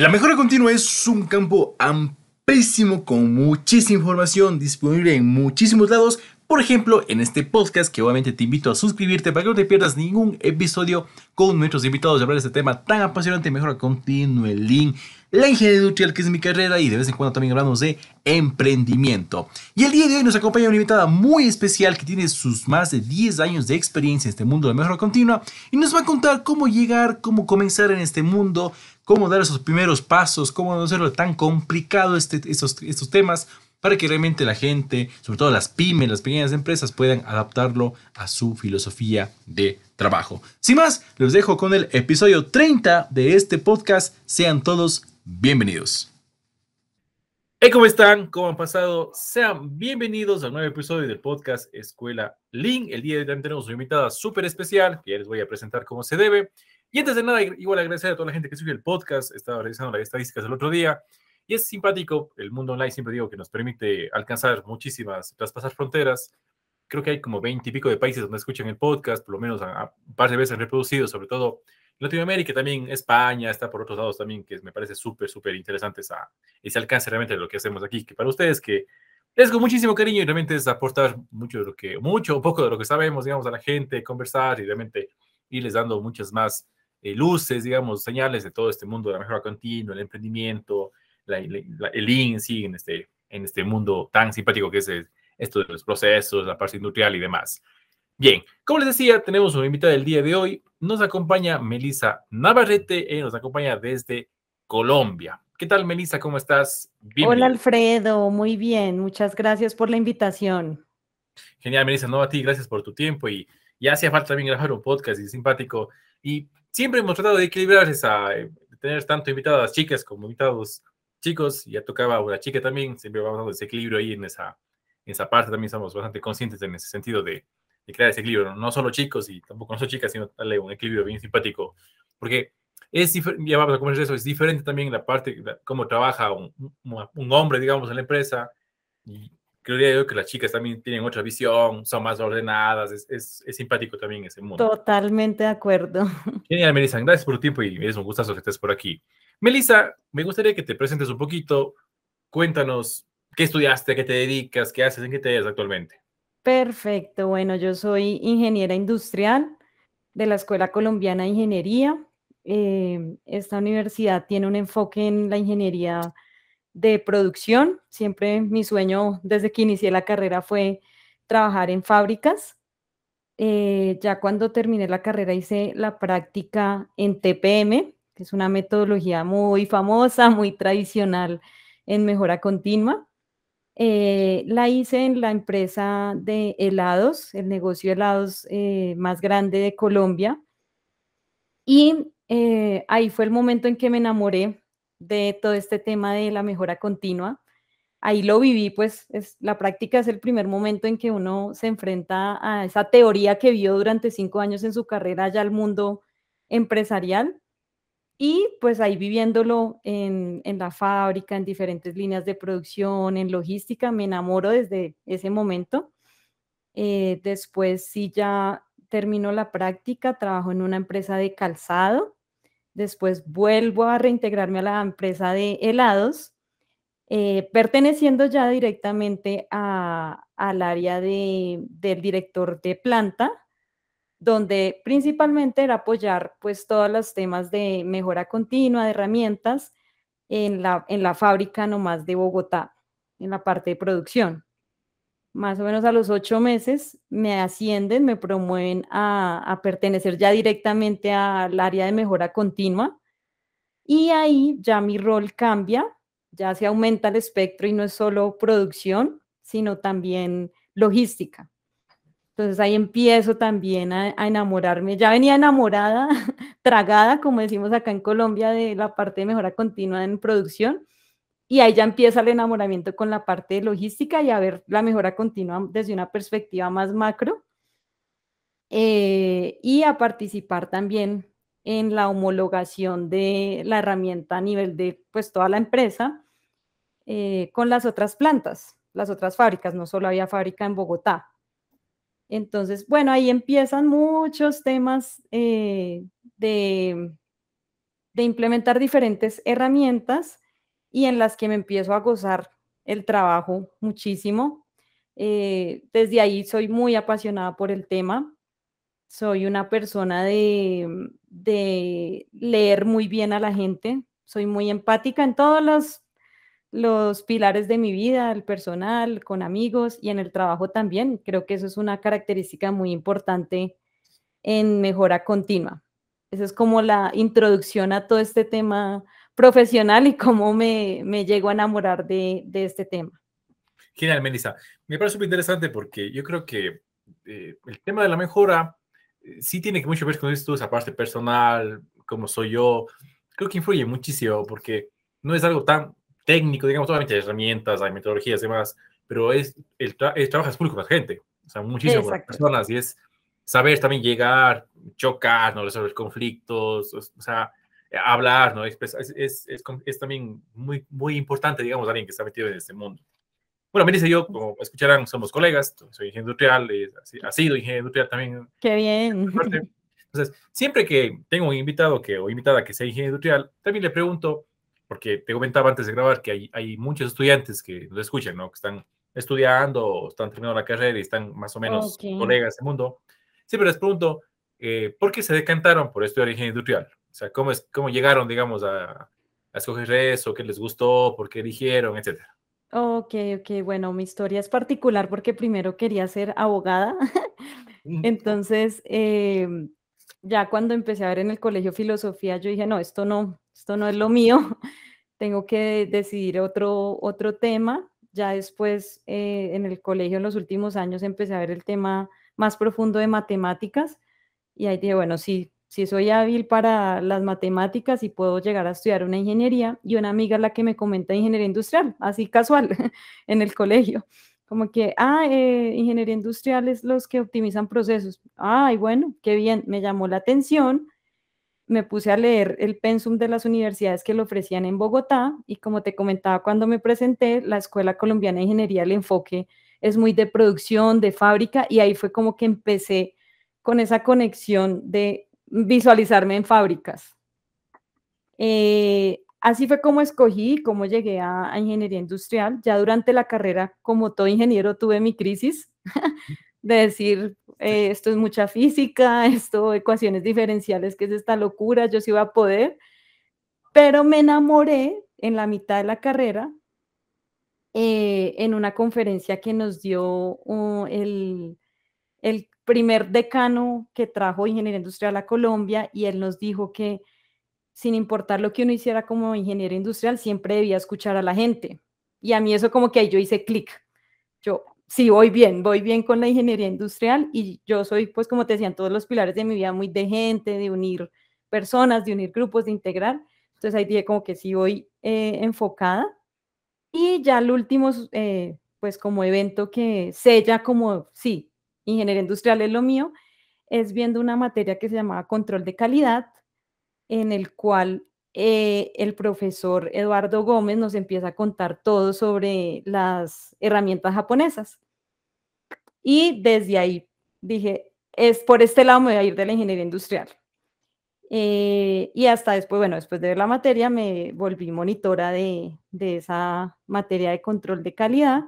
La mejora continua es un campo amplísimo con muchísima información disponible en muchísimos lados. Por ejemplo, en este podcast, que obviamente te invito a suscribirte para que no te pierdas ningún episodio con nuestros invitados de hablar de este tema tan apasionante, mejora continua, el link la ingeniería industrial, que es mi carrera, y de vez en cuando también hablamos de emprendimiento. Y el día de hoy nos acompaña una invitada muy especial que tiene sus más de 10 años de experiencia en este mundo de mejora continua y nos va a contar cómo llegar, cómo comenzar en este mundo, cómo dar esos primeros pasos, cómo no hacerlo tan complicado este, estos, temas para que realmente la gente, sobre todo las pymes, las pequeñas empresas, puedan adaptarlo a su filosofía de trabajo. Sin más, los dejo con el episodio 30 de este podcast. Sean todos bienvenidos. Hey, ¿cómo están? ¿Cómo han pasado? Sean bienvenidos al nuevo episodio del podcast Escuela Link. El día de hoy tenemos una invitada súper especial que ya les voy a presentar cómo se debe. Y antes de nada, igual agradecer a toda la gente que subió el podcast. Estaba revisando las estadísticas el otro día y es simpático. El mundo online siempre digo que nos permite alcanzar muchísimas, traspasar fronteras. Creo que hay como 20 y pico de países donde escuchan el podcast, por lo menos a, un par de veces reproducido, sobre todo Latinoamérica, también España, está por otros lados también, que me parece súper, súper interesante esa, ese alcance realmente de lo que hacemos aquí, que para ustedes que es con muchísimo cariño y realmente es aportar mucho de lo que, mucho o poco de lo que sabemos, digamos, a la gente, conversar y realmente irles dando muchas más eh, luces, digamos, señales de todo este mundo de la mejora continua, el emprendimiento, el link sí, en este, en este mundo tan simpático que es esto de los procesos, la parte industrial y demás. Bien, como les decía, tenemos una invitada del día de hoy. Nos acompaña Melisa Navarrete, eh, nos acompaña desde Colombia. ¿Qué tal, Melisa? ¿Cómo estás? Hola, Alfredo. Muy bien. Muchas gracias por la invitación. Genial, Melisa. No, a ti, gracias por tu tiempo. Y ya hacía falta también grabar un podcast y simpático. Y siempre hemos tratado de equilibrar esa, eh, de tener tanto invitadas chicas como invitados chicos. Ya tocaba una chica también. Siempre vamos dando ese equilibrio ahí en esa, en esa parte. También somos bastante conscientes en ese sentido de y crear ese equilibrio, no solo chicos y tampoco no solo chicas, sino darle un equilibrio bien simpático, porque es ya vamos a comentar eso, es diferente también la parte, cómo trabaja un, hombre, digamos, en la empresa, creo yo que las chicas también tienen otra visión, son más ordenadas, es, es, es simpático también ese mundo. Totalmente de acuerdo. Genial, Melissa, gracias por tu tiempo y es un gustazo que estés por aquí. Melissa, me gustaría que te presentes un poquito, cuéntanos qué estudiaste, qué te dedicas, qué haces, en qué te dedicas actualmente. Perfecto. Bueno, yo soy ingeniera industrial de la Escuela Colombiana de Ingeniería. Em, esta universidad tiene un enfoque en la ingeniería de producción. Siempre mi sueño desde que inicié la carrera fue trabajar en fábricas. Eh, ya cuando terminé la carrera hice la práctica en TPM, que es una metodología muy famosa, muy tradicional en mejora continua. Eh, la hice en la empresa de helados, el negocio de helados eh, más grande de Colombia. Y eh, ahí fue el momento en que me enamoré de todo este tema de la mejora continua. Ahí lo viví, pues es, la práctica es el primer momento en que uno se enfrenta a esa teoría que vio durante cinco años en su carrera ya al mundo empresarial y pues ahí viviéndolo en, la fábrica, en diferentes líneas de producción, en logística, me enamoro desde ese momento. Eh, después sí ya termino la práctica, trabajo en una empresa de calzado. Después vuelvo a reintegrarme a la empresa de helados, eh, perteneciendo ya directamente al área del director de planta donde principalmente era apoyar pues todos los temas de mejora continua, de herramientas en la, en la fábrica nomás de Bogotá, en la parte de producción. Más o menos a los ocho meses me ascienden, me promueven a, a pertenecer ya directamente al área de mejora continua y ahí ya mi rol cambia, ya se aumenta el espectro y no es solo producción, sino también logística. Entonces ahí empiezo también a, enamorarme. Ya venía enamorada, tragada, como decimos acá en Colombia, de la parte de mejora continua en producción. Y ahí ya empieza el enamoramiento con la parte de logística y a ver la mejora continua desde una perspectiva más macro. Eh, y a participar también en la homologación de la herramienta a nivel de pues toda la empresa eh, con las otras plantas, las otras fábricas, no solo había fábrica en Bogotá. Entonces, bueno, ahí empiezan muchos temas eh, de de implementar diferentes herramientas y en las que me empiezo a gozar el trabajo muchísimo. Eh, desde ahí soy muy apasionada por el tema. Soy una persona de, de leer muy bien a la gente. Soy muy empática en todos los, los pilares de mi vida, el personal, con amigos y en el trabajo también. Creo que eso es una característica muy importante en mejora continua. Esa es como la introducción a todo este tema profesional y cómo me, me llego a enamorar de, de este tema. Genial, Melissa. Me parece súper interesante porque yo creo que eh, el tema de la mejora eh, sí tiene que mucho ver con esto, esa parte personal, como soy yo. Creo que influye muchísimo porque no es algo tan técnico, digamos, obviamente hay herramientas, hay metodologías y demás, pero es el, el trabajo es público gente, o sea, muchísimas personas y es saber también llegar, chocar, ¿no? resolver conflictos, o sea, hablar, ¿no? Es, es, es, también muy, muy importante, digamos, alguien que está metido en este mundo. Bueno, me dice yo, como escucharán, somos colegas, soy ingeniero industrial, ha sido ingeniero industrial también. Qué bien. Entonces, siempre que tengo un invitado que, o invitada que sea ingeniero industrial, también le pregunto, porque te comentaba antes de grabar que hay, hay muchos estudiantes que nos escuchan, ¿no? Que están estudiando o están terminando la carrera y están más o menos colegas del mundo. Siempre les pregunto, eh, ¿por qué se decantaron por estudiar ingeniería industrial? O sea, ¿cómo, es, cómo llegaron, digamos, a, a escoger eso? ¿Qué les gustó? ¿Por qué eligieron? Etcétera. Ok, ok, bueno, mi historia es particular porque primero quería ser abogada. Entonces, em, ya cuando empecé a ver en el colegio filosofía, yo dije, no, esto no, esto no es lo mío, tengo que decidir otro, otro tema. Ya después, eh, en el colegio, en los últimos años, empecé a ver el tema más profundo de matemáticas y ahí dije, bueno, sí, sí soy hábil para las matemáticas y puedo llegar a estudiar una ingeniería y una amiga la que me comenta ingeniería industrial, así casual, en el colegio, como que, ah, eh, ingeniería industrial es los que optimizan procesos. Ay, bueno, qué bien, me llamó la atención, me puse a leer el pensum de las universidades que lo ofrecían en Bogotá y como te comentaba cuando me presenté, la Escuela Colombiana de Ingeniería, el enfoque es muy de producción, de fábrica, y ahí fue como que empecé con esa conexión de visualizarme en fábricas. Eh, así fue como escogí, cómo llegué a, ingeniería industrial. Ya durante la carrera, como todo ingeniero, tuve mi crisis de decir, eh, esto es mucha física, esto, ecuaciones diferenciales, que es esta locura, yo sí iba a poder. Pero me enamoré en la mitad de la carrera eh, en una conferencia que nos dio el, el primer decano que trajo ingeniería industrial a Colombia y él nos dijo que sin importar lo que uno hiciera como ingeniero industrial, siempre debía escuchar a la gente. Y a mí eso como que ahí yo hice clic. Yo, sí, voy bien, voy bien con la ingeniería industrial y yo soy, pues como te decían, todos los pilares de mi vida muy de gente, de unir personas, de unir grupos, de integrar. Entonces ahí dije como que sí voy eh, enfocada. Y ya el último, eh, pues como evento que sella como, sí, ingeniería industrial es lo mío, es viendo una materia que se llamaba control de calidad, en el cual eh, el profesor Eduardo Gómez nos empieza a contar todo sobre las herramientas japonesas. Y desde ahí dije, es por este lado me voy a ir de la ingeniería industrial. Eh, y hasta después, bueno, después de ver la materia, me volví monitora de, esa materia de control de calidad.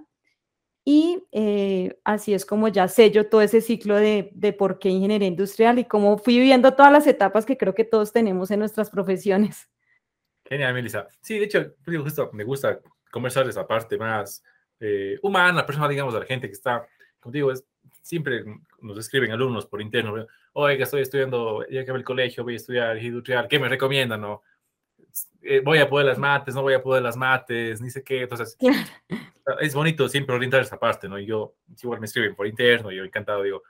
Y eh, así es como ya sello todo ese ciclo de, de, por qué ingeniería industrial y cómo fui viviendo todas las etapas que creo que todos tenemos en nuestras profesiones. Genial, Melissa. Sí, de hecho, justo me gusta conversar esa parte más eh, humana, personal, digamos, de la gente que está, como digo, es, siempre nos escriben alumnos por interno, oiga, estoy estudiando, ya acabé el colegio, voy a estudiar industrial, ¿qué me recomiendan? No? Eh, voy a poder las mates, no voy a poder las mates, ni sé qué. Entonces, es bonito siempre orientar esa parte, ¿no? Y yo, igual me escriben por interno, yo encantado digo,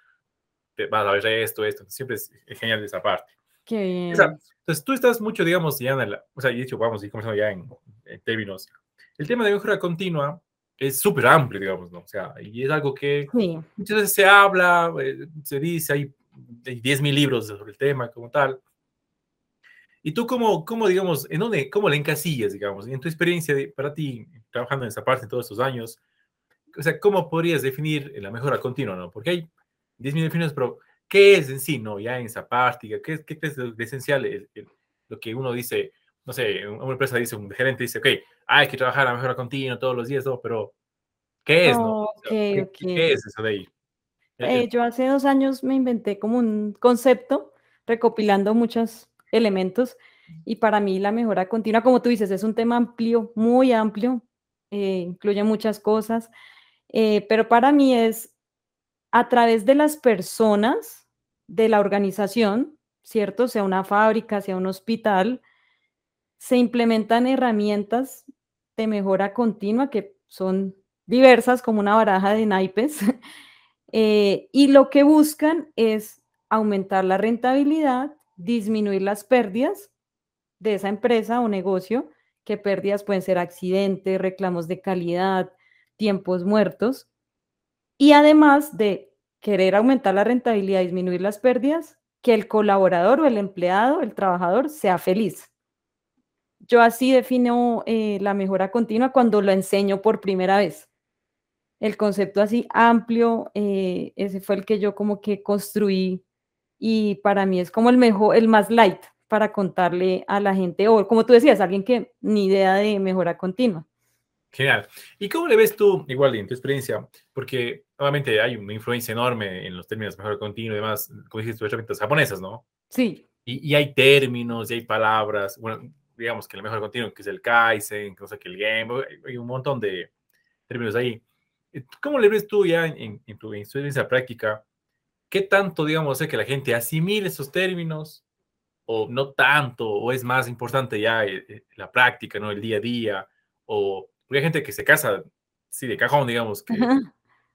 vas a ver esto, esto. Siempre es genial esa parte. Qué bien. entonces, tú estás mucho, digamos, ya en la, o sea, y de hecho, vamos a ir comenzando ya en, en términos. El tema de mejora continua es súper amplio, digamos, ¿no? O sea, y es algo que muchas veces se habla, eh, se dice, hay, hay 10.000 libros sobre el tema como tal. ¿Y tú cómo, cómo digamos, en dónde, cómo le encasillas, digamos, en tu experiencia de, para ti, trabajando en esa parte todos estos años? O sea, ¿cómo podrías definir la mejora continua, no? Porque hay 10.000 definiciones, pero ¿qué es en sí, no? Ya en esa parte, ¿qué, qué es lo esencial, lo que uno dice, no sé, una empresa dice, un gerente dice, ok, hay que trabajar a mejora continua todos los días, ¿no? pero ¿qué es? no? ¿qué, es eso de ahí? Eh, yo hace dos años me inventé como un concepto recopilando muchos elementos y para mí la mejora continua, como tú dices, es un tema amplio, muy amplio, eh, incluye muchas cosas, eh, pero para mí es a través de las personas de la organización, ¿cierto? Sea una fábrica, sea un hospital, se implementan herramientas de mejora continua que son diversas como una baraja de naipes eh, y lo que buscan es aumentar la rentabilidad, disminuir las pérdidas de esa empresa o negocio, que pérdidas pueden ser accidentes, reclamos de calidad, tiempos muertos, y además de querer aumentar la rentabilidad, disminuir las pérdidas, que el colaborador o el empleado, el trabajador, sea feliz. Yo así defino eh, la mejora continua cuando lo enseño por primera vez. El concepto así amplio, eh, ese fue el que yo como que construí y para mí es como el mejor, el más light para contarle a la gente, o como tú decías, alguien que ni idea de mejora continua. Genial. ¿Y cómo le ves tú, igual en tu experiencia? Porque obviamente hay una influencia enorme en los términos mejora continua y demás, como dijiste, tú, herramientas japonesas, ¿no? Sí. Y, hay términos y hay palabras, bueno, digamos que el mejor continuo, que es el Kaizen, que, que el Game, hay un montón de términos ahí. ¿Cómo le ves tú ya en, tu experiencia práctica? ¿Qué tanto, digamos, es que la gente asimile esos términos o no tanto, o es más importante ya eh, eh, la práctica, ¿no? El día a día, o porque hay gente que se casa, sí, de cajón, digamos, que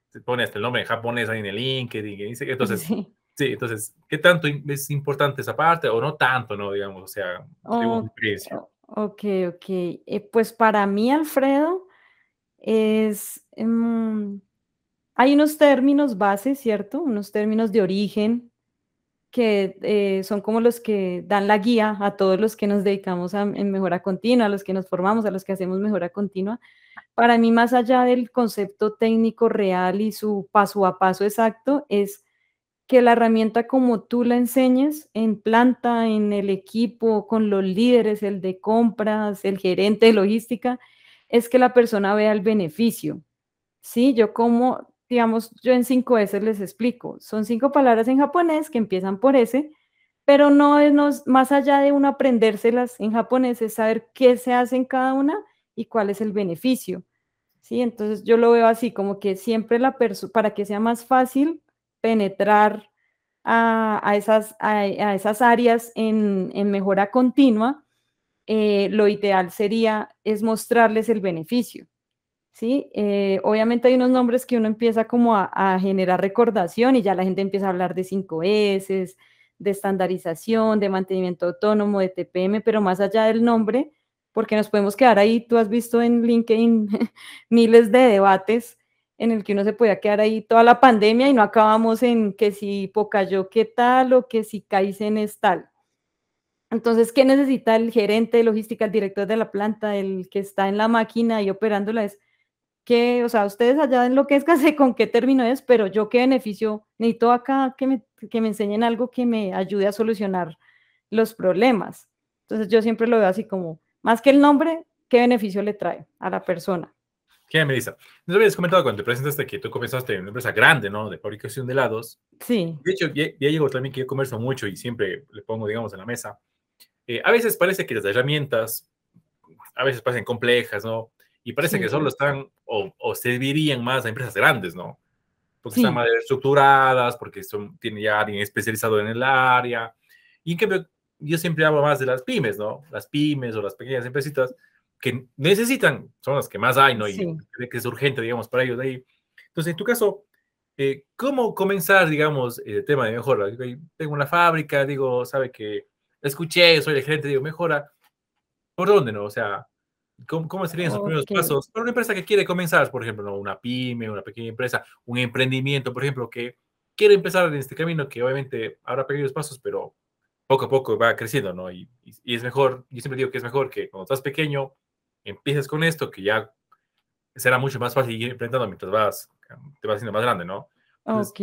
se pone hasta el nombre en japonés ahí en el LinkedIn, entonces, sí. entonces, ¿qué tanto es importante esa parte o no tanto, no, digamos, o sea, oh? Ok, ok, eh, pues para mí, Alfredo, es, em, hay unos términos base, ¿cierto? Unos términos de origen que eh, son como los que dan la guía a todos los que nos dedicamos a, en mejora continua, a los que nos formamos, a los que hacemos mejora continua. Para mí, más allá del concepto técnico real y su paso a paso exacto, es que la herramienta como tú la enseñes en planta, en el equipo, con los líderes, el de compras, el gerente de logística, es que la persona vea el beneficio. Sí, yo como, digamos, yo en cinco S les explico, son cinco palabras en japonés que empiezan por S, pero no es más allá de uno aprendérselas en japonés, es saber qué se hace en cada una y cuál es el beneficio. Sí, entonces yo lo veo así, como que siempre la persona, para que sea más fácil penetrar a, esas, a, esas áreas en, en mejora continua, eh, lo ideal sería es mostrarles el beneficio. ¿Sí? Eh, obviamente hay unos nombres que uno empieza como a, generar recordación y ya la gente empieza a hablar de 5S, de estandarización, de mantenimiento autónomo, de TPM, pero más allá del nombre, porque nos podemos quedar ahí, tú has visto en LinkedIn miles de debates en el que uno se podía quedar ahí toda la pandemia y no acabamos en que si Pocayo qué tal o que si Kaizen es tal. Entonces, ¿qué necesita el gerente de logística, el director de la planta, el que está en la máquina y operándola? Es que, o sea, ustedes allá en lo que es casi con qué término es, pero yo qué beneficio necesito acá que me, que me enseñen algo que me ayude a solucionar los problemas. Entonces, yo siempre lo veo así como, más que el nombre, ¿qué beneficio le trae a la persona? ¿Qué me dice? Nos habías comentado cuando te presentaste que tú comenzaste en una empresa grande, ¿no? De fabricación de helados. Sí. De hecho, ya, ya llegó también que yo converso mucho y siempre le pongo, digamos, en la mesa eh, a veces parece que las herramientas a veces parecen complejas, ¿no? Y parece que solo están o, servirían más a empresas grandes, ¿no? Porque están más estructuradas, porque son, tienen ya alguien especializado en el área. Y en cambio, yo siempre hablo más de las pymes, ¿no? Las pymes o las pequeñas empresitas que necesitan, son las que más hay, ¿no? Y que es urgente, digamos, para ellos de ahí. Entonces, en tu caso, eh, ¿cómo comenzar, digamos, el tema de mejora? Tengo una fábrica, digo, sabe que escuché, soy el gerente, digo, mejora. ¿Por dónde, no? O sea, ¿cómo, serían esos primeros pasos? Para una empresa que quiere comenzar, por ejemplo, una pyme, una pequeña empresa, un emprendimiento, por ejemplo, que quiere empezar en este camino, que obviamente habrá pequeños pasos, pero poco a poco va creciendo, ¿no? Y, es mejor, yo siempre digo que es mejor que cuando estás pequeño, empieces con esto, que ya será mucho más fácil ir enfrentando mientras vas, te vas haciendo más grande, ¿no? ok.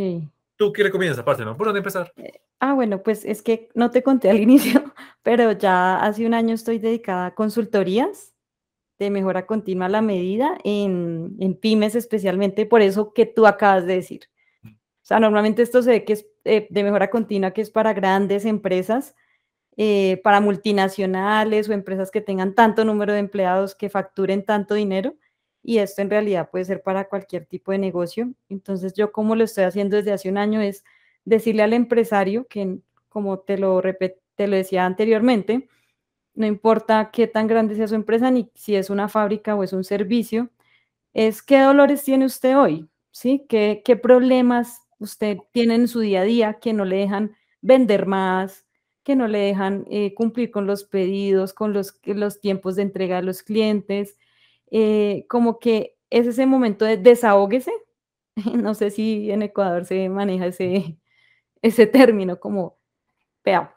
¿Tú qué recomiendas aparte, no? ¿Por dónde empezar? Eh, ah, bueno, pues es que no te conté al inicio, pero ya hace un año estoy dedicada a consultorías de mejora continua a la medida en, en pymes especialmente, por eso que tú acabas de decir. O sea, normalmente esto se ve que es eh, de mejora continua, que es para grandes empresas, eh, para multinacionales o empresas que tengan tanto número de empleados que facturen tanto dinero. Y esto en realidad puede ser para cualquier tipo de negocio. Entonces yo como lo estoy haciendo desde hace un año es decirle al empresario que, como te lo, te lo decía anteriormente, no importa qué tan grande sea su empresa, ni si es una fábrica o es un servicio, es qué dolores tiene usted hoy, ¿sí? ¿Qué, problemas usted tiene en su día a día que no le dejan vender más, que no le dejan eh, cumplir con los pedidos, con los, tiempos de entrega de los clientes, eh, como que es ese momento de desahóguese. No sé si en Ecuador se maneja ese, ese término, como, vea,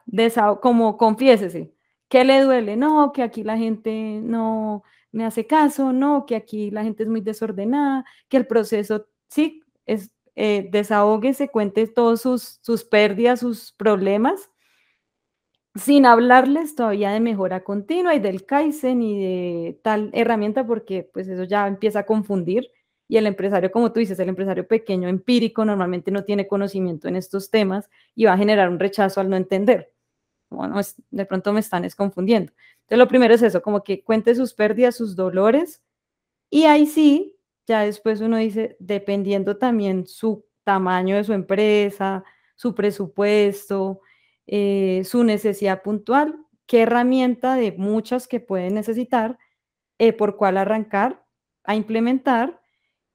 como confiésese. ¿Qué le duele? No, que aquí la gente no me hace caso, no, que aquí la gente es muy desordenada, que el proceso, sí, es eh, se cuente todos sus, sus pérdidas, sus problemas, sin hablarles todavía de mejora continua y del Kaizen y de tal herramienta, porque pues eso ya empieza a confundir. Y el empresario, como tú dices, el empresario pequeño, empírico, normalmente no tiene conocimiento en estos temas y va a generar un rechazo al no entender. De pronto me están confundiendo. Entonces, lo primero es eso, como que cuente sus pérdidas, sus dolores, y ahí sí ya después uno dice, dependiendo también su tamaño de su empresa, su presupuesto, eh, su necesidad puntual, qué herramienta de muchas que pueden necesitar, eh, por cuál arrancar a implementar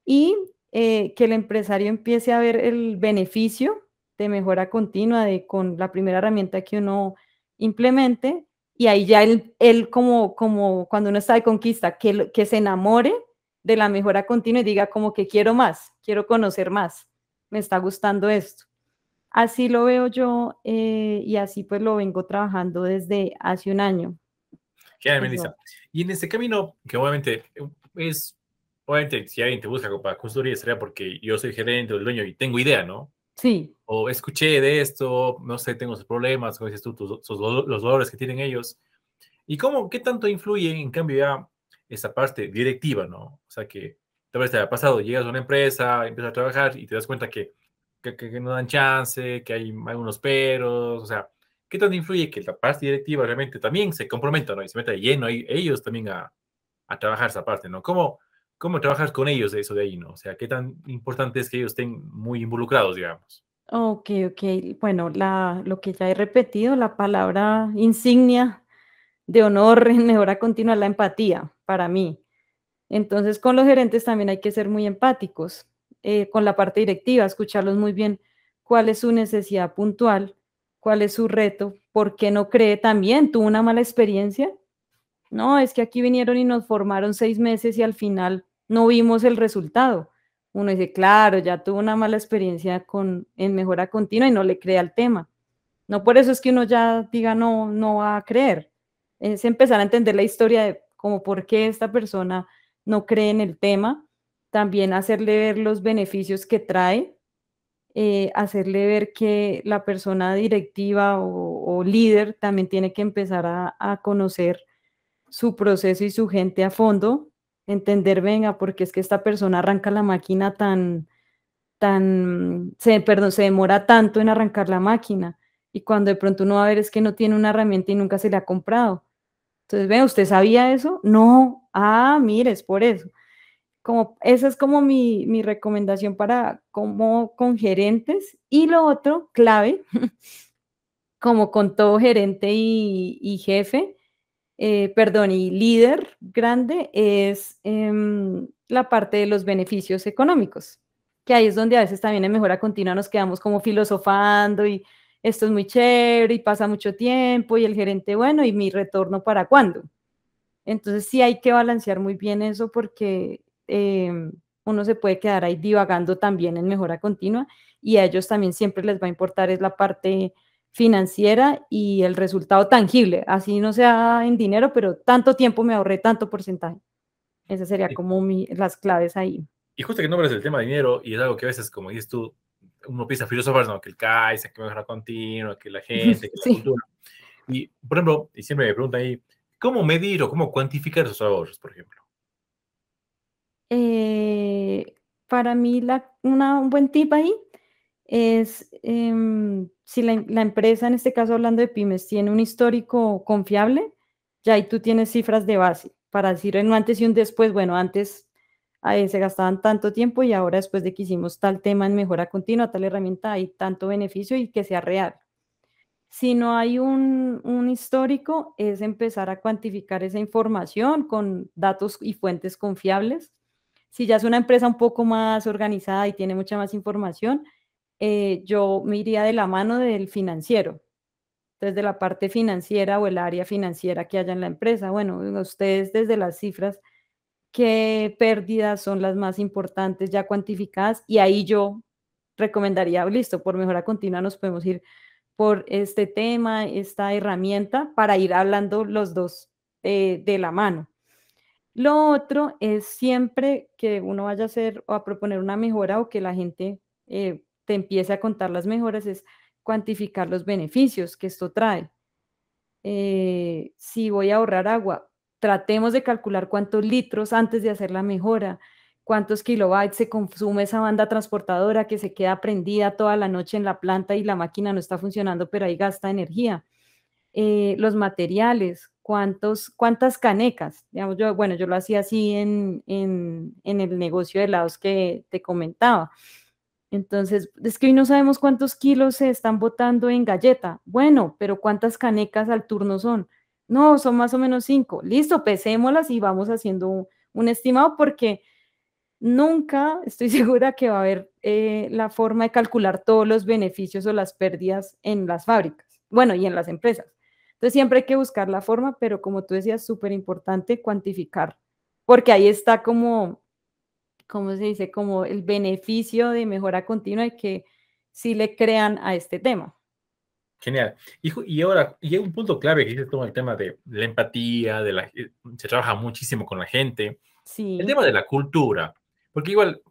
y eh, que el empresario empiece a ver el beneficio de mejora continua de, con la primera herramienta que uno implemente y ahí ya él, él como, como cuando uno está de conquista, que, que se enamore de la mejora continua y diga como que quiero más, quiero conocer más, me está gustando esto. Así lo veo yo eh, y así pues lo vengo trabajando desde hace un año. Genial, Melissa. Y en este camino, que obviamente es, obviamente si alguien te busca para consultoría sería porque yo soy gerente o dueño y tengo idea, ¿no? Sí. O escuché de esto, no sé, tengo esos problemas, como dices tú, los dolores que tienen ellos. ¿Y cómo, qué tanto influye en cambio ya esa parte directiva, ¿no? O sea, que tal vez te haya pasado, llegas a una empresa, empiezas a trabajar y te das cuenta que, que, no dan chance, que hay algunos peros, o sea, ¿qué tanto influye que la parte directiva realmente también se comprometa, ¿no? Y se meta lleno ahí, ellos también a, a trabajar esa parte, ¿no? ¿Cómo, ¿Cómo trabajas con ellos de eso de ahí, ¿no? O sea, ¿qué tan importante es que ellos estén muy involucrados, digamos? Ok, ok. Bueno, la, lo que ya he repetido, la palabra insignia de honor en mejora continua la empatía para mí. Entonces, con los gerentes también hay que ser muy empáticos, eh, con la parte directiva, escucharlos muy bien cuál es su necesidad puntual, cuál es su reto, por qué no cree también, tuvo una mala experiencia. No, es que aquí vinieron y nos formaron seis meses y al final no vimos el resultado. Uno dice, claro, ya tuvo una mala experiencia con, en mejora continua y no le cree al tema. No por eso es que uno ya diga no, no va a creer es empezar a entender la historia de cómo por qué esta persona no cree en el tema, también hacerle ver los beneficios que trae, eh, hacerle ver que la persona directiva o, líder también tiene que empezar a, conocer su proceso y su gente a fondo, entender, venga, porque es que esta persona arranca la máquina tan, tan, se, perdón, se demora tanto en arrancar la máquina y cuando de pronto uno va a ver es que no tiene una herramienta y nunca se le ha comprado. Entonces, ve, ¿usted sabía eso? No, ah, mire, es por eso. Como, esa es como mi, mi recomendación para como con gerentes. Y lo otro, clave, como con todo gerente y, jefe, eh, perdón, y líder grande, es em, la parte de los beneficios económicos, que ahí es donde a veces también en mejora continua nos quedamos como filosofando y esto es muy chévere y pasa mucho tiempo y el gerente, bueno, ¿y mi retorno para cuándo? Entonces sí hay que balancear muy bien eso porque em, uno se puede quedar ahí divagando también en mejora continua y a ellos también siempre les va a importar es la parte financiera y el resultado tangible, así no sea en dinero, pero tanto tiempo me ahorré, tanto porcentaje. Esas serían como mi, las claves ahí. Y justo que nombres el tema de dinero y es algo que a veces, como dices tú, uno piensa filosofar, ¿no? Que el CAIS, que mejora continua, que la gente, que la cultura. Y, por ejemplo, y siempre me preguntan ahí, ¿cómo medir o cómo cuantificar esos ahorros, por ejemplo? Eh, para mí, la, un buen tip ahí es em, si la, la, empresa, en este caso hablando de pymes, tiene un histórico confiable, ya ahí tú tienes cifras de base para decir un antes y un después, bueno, antes ahí se gastaban tanto tiempo y ahora después de que hicimos tal tema en mejora continua, tal herramienta, hay tanto beneficio y que sea real. Si no hay un, un histórico, es empezar a cuantificar esa información con datos y fuentes confiables. Si ya es una empresa un poco más organizada y tiene mucha más información, eh, yo me iría de la mano del financiero, desde la parte financiera o el área financiera que haya en la empresa. Bueno, ustedes desde las cifras, qué pérdidas son las más importantes ya cuantificadas y ahí yo recomendaría, listo, por mejora continua nos podemos ir por este tema, esta herramienta, para ir hablando los dos eh, de la mano. Lo otro es siempre que uno vaya a hacer o a proponer una mejora o que la gente eh, te empiece a contar las mejoras, es cuantificar los beneficios que esto trae. Eh, si voy a ahorrar agua, tratemos de calcular cuántos litros antes de hacer la mejora, cuántos kilobytes se consume esa banda transportadora que se queda prendida toda la noche en la planta y la máquina no está funcionando, pero ahí gasta energía. Eh, los materiales, cuántos, cuántas canecas. Digamos, yo, bueno, yo lo hacía así en, en, en el negocio de helados que te comentaba. Entonces, es que hoy no sabemos cuántos kilos se están botando en galleta. Bueno, pero ¿cuántas canecas al turno son? No, son más o menos cinco. Listo, pesémoslas y vamos haciendo un, estimado porque nunca estoy segura que va a haber eh, la forma de calcular todos los beneficios o las pérdidas en las fábricas. Bueno, y en las empresas. Entonces, siempre hay que buscar la forma, pero como tú decías, súper importante cuantificar, porque ahí está como ¿cómo se dice? Como el beneficio de mejora continua y que sí le crean a este tema. Genial. Y, y ahora, y hay un punto clave que dice todo el tema de, la empatía, de la, eh, se trabaja muchísimo con la gente. Sí. El tema de la cultura, porque igual,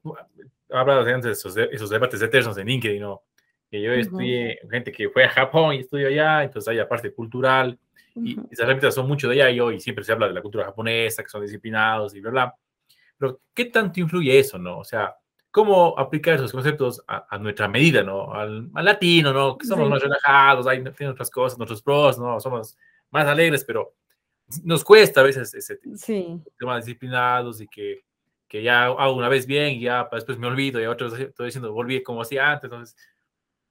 hablado antes de esos, esos debates eternos en LinkedIn, ¿no? Que yo estudié, gente que fue a Japón y estudió allá, entonces hay parte cultural, y esas herramientas son mucho de allá y hoy siempre se habla de la cultura japonesa, que son disciplinados y bla, bla. Pero, ¿qué tanto influye eso, no? O sea, ¿cómo aplicar esos conceptos a, nuestra medida, no? Al, latino, ¿no? Que somos más relajados, hay, otras cosas, nuestros pros, ¿no? Somos más alegres, pero nos cuesta a veces ese tema disciplinados y que, que ya hago una vez bien y ya después me olvido y a otros estoy diciendo volví como hacía antes. Entonces,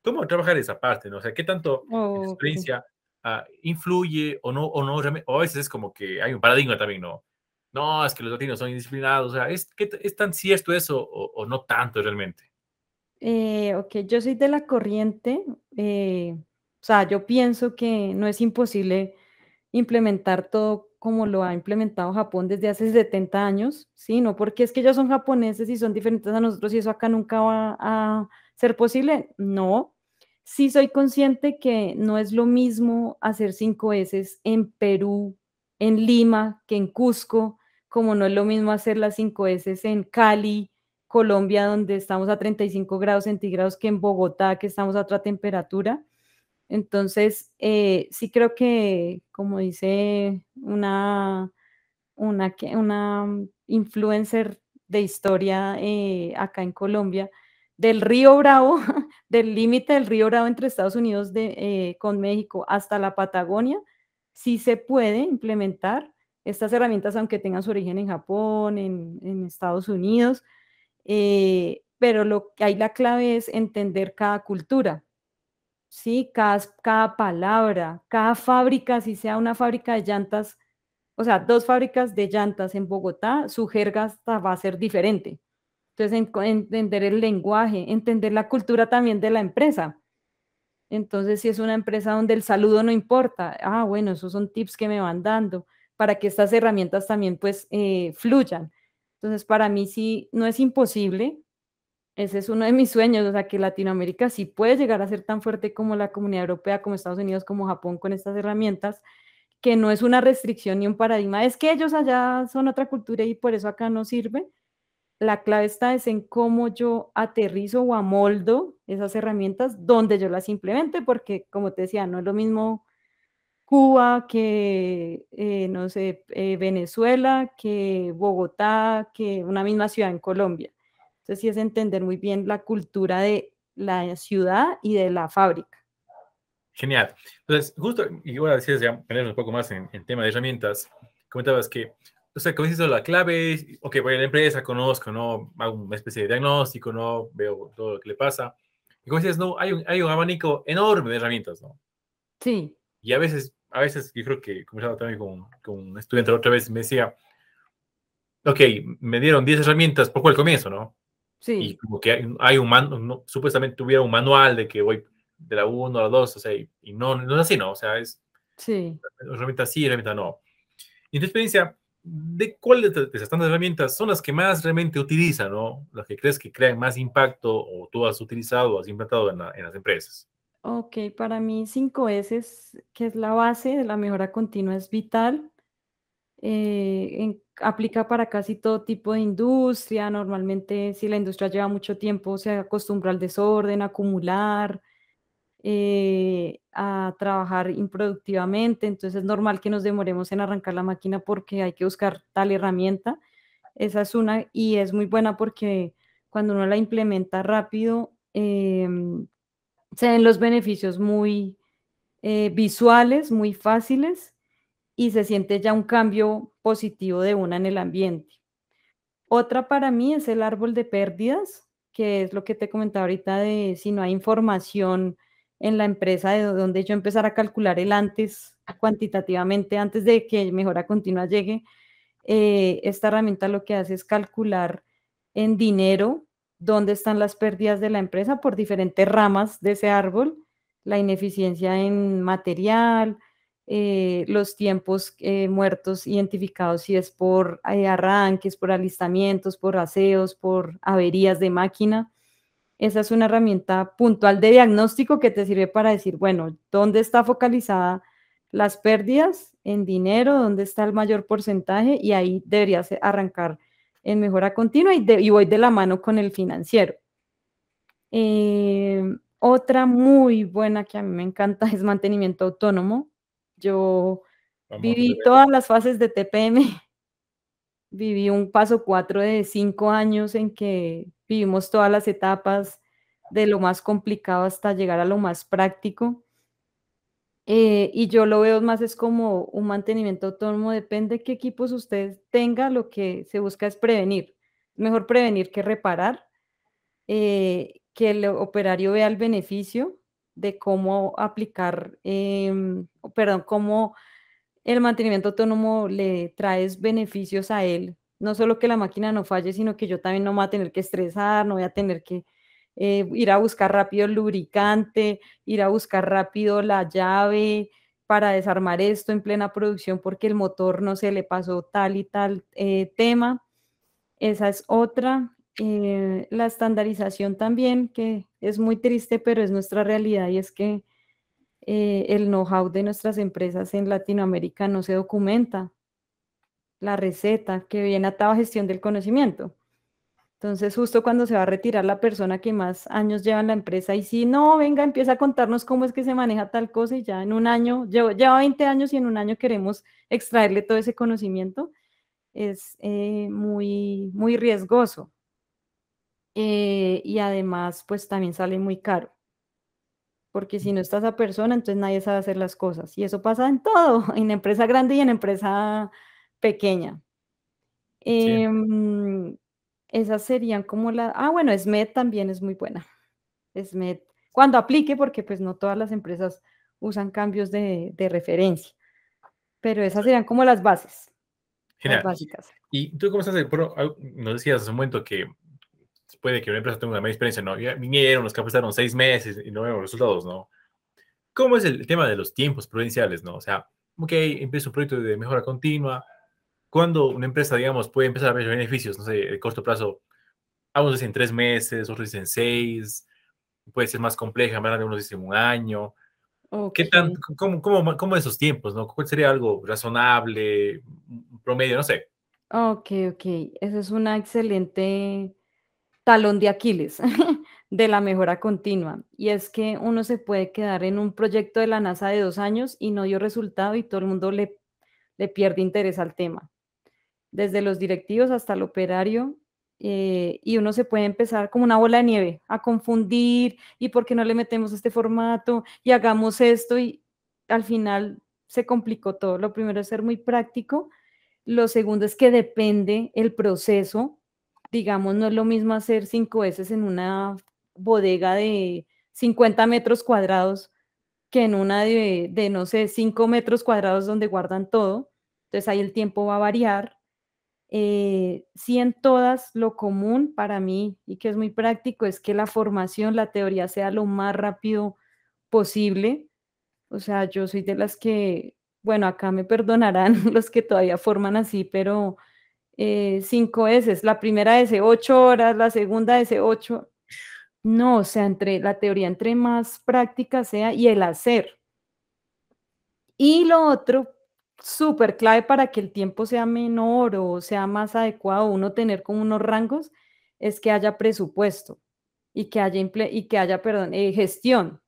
¿cómo trabajar esa parte, no? O sea, ¿qué tanto experiencia ah, influye o no, o no, o a veces es como que hay un paradigma también, ¿no? No, es que los latinos son indisciplinados, o sea, ¿es, ¿es tan cierto eso o, no tanto realmente? Eh, ok, yo soy de la corriente, eh, o sea, yo pienso que no es imposible implementar todo como lo ha implementado Japón desde hace 70 años, ¿sí? No porque es que ellos son japoneses y son diferentes a nosotros y eso acá nunca va a ser posible, no. Sí soy consciente que no es lo mismo hacer cinco S en Perú, en Lima, que en Cusco, como no es lo mismo hacer las 5 S en Cali, Colombia, donde estamos a 35 grados centígrados, que en Bogotá, que estamos a otra temperatura. Entonces, eh, sí creo que, como dice una, una, una influencer de historia eh, acá en Colombia, del río Bravo, del límite del río Bravo entre Estados Unidos eh, con México hasta la Patagonia, sí se puede implementar estas herramientas, aunque tengan su origen en Japón, en, Estados Unidos, eh, pero lo que hay la clave es entender cada cultura, ¿sí? Cada, palabra, cada fábrica, si sea una fábrica de llantas, o sea, dos fábricas de llantas en Bogotá, su jerga va a ser diferente. Entonces, entender el lenguaje, entender la cultura también de la empresa. Entonces, si es una empresa donde el saludo no importa, ah, bueno, esos son tips que me van dando para que estas herramientas también pues eh, fluyan. Entonces, para mí sí, no es imposible. Ese es uno de mis sueños, o sea, que Latinoamérica sí puede llegar a ser tan fuerte como la Comunidad Europea, como Estados Unidos, como Japón con estas herramientas, que no es una restricción ni un paradigma, es que ellos allá son otra cultura y por eso acá no sirve. La clave está es en cómo yo aterrizo o amoldo esas herramientas donde yo las implemente, porque como te decía, no es lo mismo Cuba, que, eh, no sé, eh, Venezuela, que Bogotá, que una misma ciudad en Colombia. Entonces sí es entender muy bien la cultura de la ciudad y de la fábrica. Genial. Entonces, justo, y a decir, ya, un poco más en, en tema de herramientas, comentabas que o sea, como dices, la clave es, ok, voy a la empresa, conozco, ¿no? Hago una especie de diagnóstico, ¿no? Veo todo lo que le pasa. Y como dices, no, hay un, hay un abanico enorme de herramientas, ¿no? Sí. Y a veces, a veces, yo creo que conversaba también con, con un estudiante la otra vez, me decía, ok, me dieron 10 herramientas, ¿por cuál comienzo, no? Sí. Y como que hay, hay un manual, supuestamente tuviera un manual de que voy de la 1 a la 2, o sea, y, no, no es así, ¿no? O sea, es... Sí. Herramienta sí, herramienta no. Y en tu experiencia, ¿de cuáles de esas tantas herramientas son las que más realmente utilizan, ¿no? Las que crees que crean más impacto o tú has utilizado o has implantado en, las empresas. Ok, para mí 5S, que es la base de la mejora continua, es vital. Eh, aplica para casi todo tipo de industria. Normalmente, si la industria lleva mucho tiempo, se acostumbra al desorden, a acumular, eh, a trabajar improductivamente, entonces es normal que nos demoremos en arrancar la máquina porque hay que buscar tal herramienta. Esa es una y es muy buena porque cuando uno la implementa rápido, em, se ven los beneficios muy eh, visuales, muy fáciles y se siente ya un cambio positivo de una en el ambiente. Otra para mí es el árbol de pérdidas, que es lo que te comentaba ahorita de si no hay información en la empresa de donde yo empezar a calcular el antes cuantitativamente, antes de que mejora continua llegue, eh, esta herramienta lo que hace es calcular en dinero dónde están las pérdidas de la empresa por diferentes ramas de ese árbol, la ineficiencia en material, eh, los tiempos eh, muertos identificados, si es por arranques, por alistamientos, por aseos, por averías de máquina. Esa es una herramienta puntual de diagnóstico que te sirve para decir, bueno, ¿dónde está focalizada las pérdidas en dinero? ¿Dónde está el mayor porcentaje? Y ahí deberías arrancar en mejora continua y, voy de la mano con el financiero. Eh, otra muy buena que a mí me encanta es mantenimiento autónomo. Yo viví todas las fases de TPM. Viví un paso cuatro de cinco años en que vivimos todas las etapas de lo más complicado hasta llegar a lo más práctico. Eh, y yo lo veo más es como un mantenimiento autónomo, depende de qué equipos usted tenga, lo que se busca es prevenir. Mejor prevenir que reparar, eh, que el operario vea el beneficio de cómo aplicar, em, perdón, cómo el mantenimiento autónomo le trae beneficios a él no solo que la máquina no falle, sino que yo también no voy a tener que estresar, no voy a tener que eh, ir a buscar rápido el lubricante, ir a buscar rápido la llave para desarmar esto en plena producción porque el motor no se le pasó tal y tal eh, tema. Esa es otra. Eh, la estandarización también, que es muy triste, pero es nuestra realidad y es que el know-how de nuestras empresas en Latinoamérica no se documenta la receta que viene a gestión del conocimiento. Entonces, justo cuando se va a retirar la persona que más años lleva en la empresa, y si no, venga, empieza a contarnos cómo es que se maneja tal cosa, y ya en un año, lleva 20 años y en un año queremos extraerle todo ese conocimiento, es eh, muy, muy riesgoso. Eh, y además, pues también sale muy caro. Porque si no está esa persona, entonces nadie sabe hacer las cosas. Y eso pasa en todo, en empresa grande y en empresa pequeña. Em, esas serían como la... Ah, bueno, SMED también es muy buena. SMED, cuando aplique, porque pues no todas las empresas usan cambios de, referencia. Pero esas serían como las bases. Las básicas. ¿Y tú cómo estás? nos decías hace un momento que puede que una empresa tenga una mala experiencia, ¿no? Ya vinieron, nos capacitaron seis meses y no vemos resultados, ¿no? ¿Cómo es el tema de los tiempos prudenciales, no? O sea, ok, empieza un proyecto de mejora continua, cuando una empresa, digamos, puede empezar a ver beneficios, no sé, de corto plazo, algunos dicen tres meses, otros dicen seis, puede ser más compleja, más unos dicen un año. ¿Qué tan, cómo, cómo, cómo, esos tiempos, no? ¿Cuál sería algo razonable, promedio, no sé? Ok, ok, esa es una excelente talón de Aquiles de la mejora continua. Y es que uno se puede quedar en un proyecto de la NASA de dos años y no dio resultado y todo el mundo le, le pierde interés al tema. Desde los directivos hasta el operario, eh, y uno se puede empezar como una bola de nieve a confundir y por qué no le metemos este formato y hagamos esto y al final se complicó todo. Lo primero es ser muy práctico, lo segundo es que depende el proceso, digamos, no es lo mismo hacer cinco veces en una bodega de 50 metros cuadrados que en una de, no sé, 5 metros cuadrados donde guardan todo. Entonces ahí el tiempo va a variar eh, sí en todas lo común para mí y que es muy práctico es que la formación, la teoría sea lo más rápido posible. O sea, yo soy de las que, bueno, acá me perdonarán los que todavía forman así, pero eh, cinco veces, la primera S, ocho horas, la segunda S, ocho. No, o sea, entre la teoría, entre más práctica sea y el hacer. Y lo otro, súper clave para que el tiempo sea menor o sea más adecuado, uno tener como unos rangos, es que haya presupuesto y que haya, y que haya perdón, eh, gestión.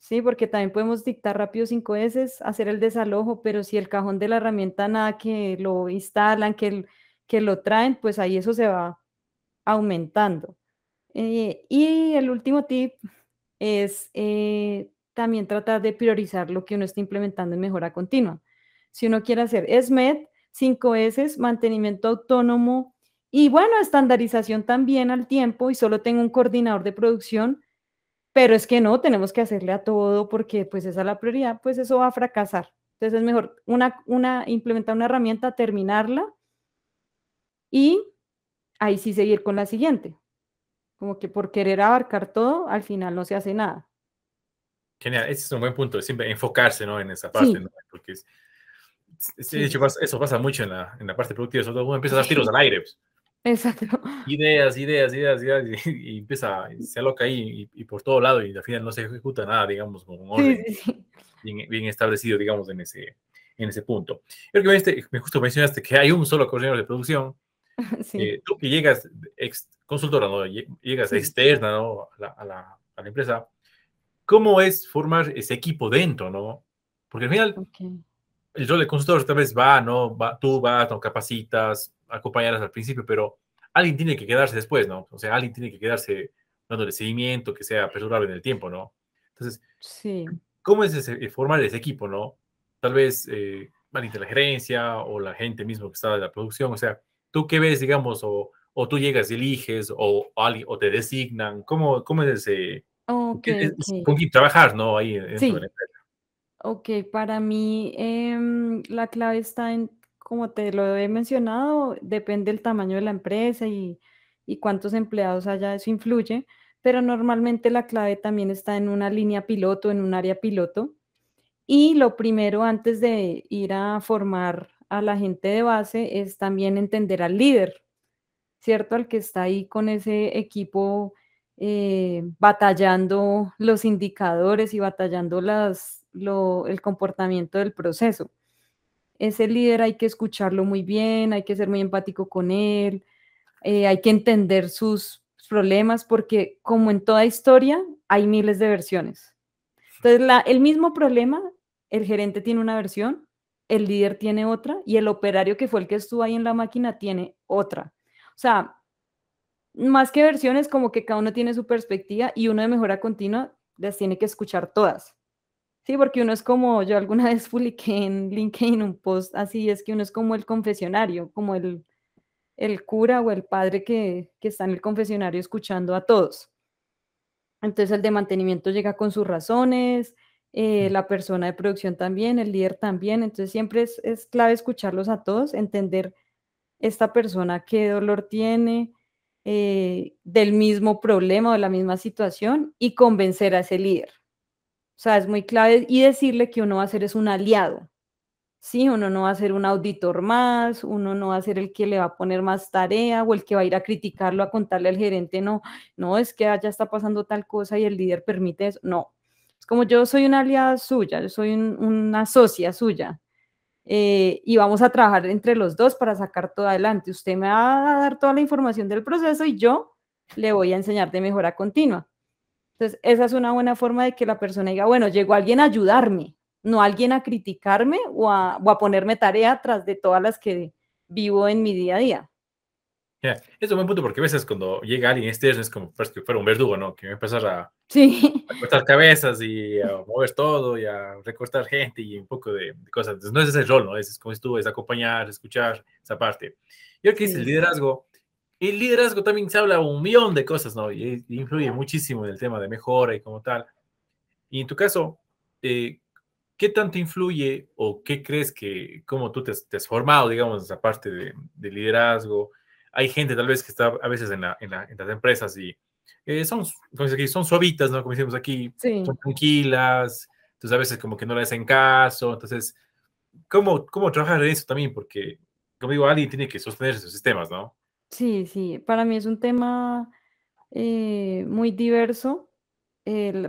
Sí, porque también podemos dictar rápido cinco veces, hacer el desalojo, pero si el cajón de la herramienta nada que lo instalan, que, que lo traen, pues ahí eso se va aumentando. Eh, y el último tip es eh, también tratar de priorizar lo que uno está implementando en mejora continua. Si uno quiere hacer SMED, 5S, mantenimiento autónomo y bueno, estandarización también al tiempo y solo tengo un coordinador de producción, pero es que no, tenemos que hacerle a todo porque pues esa es la prioridad, pues eso va a fracasar. Entonces es mejor una, una, implementar una herramienta, terminarla y ahí sí seguir con la siguiente. Como que por querer abarcar todo, al final no se hace nada. Genial, ese es un buen punto, siempre enfocarse ¿no? en esa parte, ¿no? porque es, Sí, de hecho, eso pasa mucho en la, en la parte productiva, sobre todo uno empieza a dar tiros al aire. Pues. Exacto. Ideas, ideas, ideas, ideas, y, empieza, se aloca ahí y, por todo lado y al final no se ejecuta nada, digamos, con un orden bien, bien, establecido, digamos, en ese, en ese punto. Creo que este, me justo mencionaste que hay un solo coordinador de producción. Eh, tú que llegas, ex, consultora, ¿no? llegas externa ¿no? a, la, a, la, a, la, empresa, ¿cómo es formar ese equipo dentro? ¿no? Porque al final el rol de consultor tal vez va, ¿no? Va, tú vas, no capacitas, acompañarlas al principio, pero alguien tiene que quedarse después, ¿no? O sea, alguien tiene que quedarse dándole seguimiento, que sea perdurable en el tiempo, ¿no? Entonces, sí. ¿cómo es ese, eh, formar ese equipo, ¿no? Tal vez eh, la gerencia o la gente mismo que está de la producción, o sea, ¿tú qué ves, digamos, o, o tú llegas y eliges, o, o, te designan? ¿Cómo, cómo es ese... Okay, ¿Con quién trabajar, no? Ahí dentro sí. Ok, para mí em, la clave está en, como te lo he mencionado, depende del tamaño de la empresa y, y cuántos empleados haya, eso influye, pero normalmente la clave también está en una línea piloto, en un área piloto. Y lo primero antes de ir a formar a la gente de base es también entender al líder, ¿cierto? Al que está ahí con ese equipo eh, batallando los indicadores y batallando las, el comportamiento del proceso. Ese líder hay que escucharlo muy bien, hay que ser muy empático con él, eh, hay que entender sus problemas porque como en toda historia hay miles de versiones. Entonces, la, el mismo problema, el gerente tiene una versión, el líder tiene otra y el operario que fue el que estuvo ahí en la máquina tiene otra. O sea, más que versiones, como que cada uno tiene su perspectiva y uno de mejora continua las tiene que escuchar todas. Sí, porque uno es como, yo alguna vez publiqué en LinkedIn un post así, es que uno es como el confesionario, como el, el cura o el padre que, que está en el confesionario escuchando a todos. Entonces el de mantenimiento llega con sus razones, eh, la persona de producción también, el líder también, entonces siempre es, es, clave escucharlos a todos, entender esta persona qué dolor tiene, eh, del mismo problema o de la misma situación y convencer a ese líder. O sea, es muy clave y decirle que uno va a ser es un aliado. Sí, uno no va a ser un auditor más, uno no va a ser el que le va a poner más tarea o el que va a ir a criticarlo, a contarle al gerente, no, no, es que ya está pasando tal cosa y el líder permite eso. No, es como yo soy una aliada suya, yo soy una socia suya eh, y vamos a trabajar entre los dos para sacar todo adelante. Usted me va a dar toda la información del proceso y yo le voy a enseñar de mejora continua. Entonces, esa es una buena forma de que la persona diga, bueno, llegó alguien a ayudarme, no alguien a criticarme o a, ponerme tarea tras de todas las que vivo en mi día a día. es un buen punto porque a veces cuando llega alguien externo es como pues, que fuera un verdugo, ¿no? Que me empezar a, sí. a cortar cabezas y a mover todo y a recortar gente y un poco de, cosas. Entonces no es ese rol, ¿no? Es, como si tú, es acompañar, escuchar esa parte. Y lo que dice el liderazgo, el liderazgo también se habla un millón de cosas, ¿no? Y, influye muchísimo en el tema de mejora y como tal. Y en tu caso, eh, ¿qué tanto influye o qué crees que, cómo tú te, has formado, digamos, esa parte de, liderazgo? Hay gente tal vez que está a veces en, en, las empresas y eh, son, aquí, son suavitas, ¿no? Como decimos aquí, son tranquilas, entonces a veces como que no le hacen caso, entonces, ¿cómo, cómo trabajar en eso también? Porque, como digo, alguien tiene que sostener esos sistemas, ¿no? Sí, sí, para mí es un tema eh, muy diverso.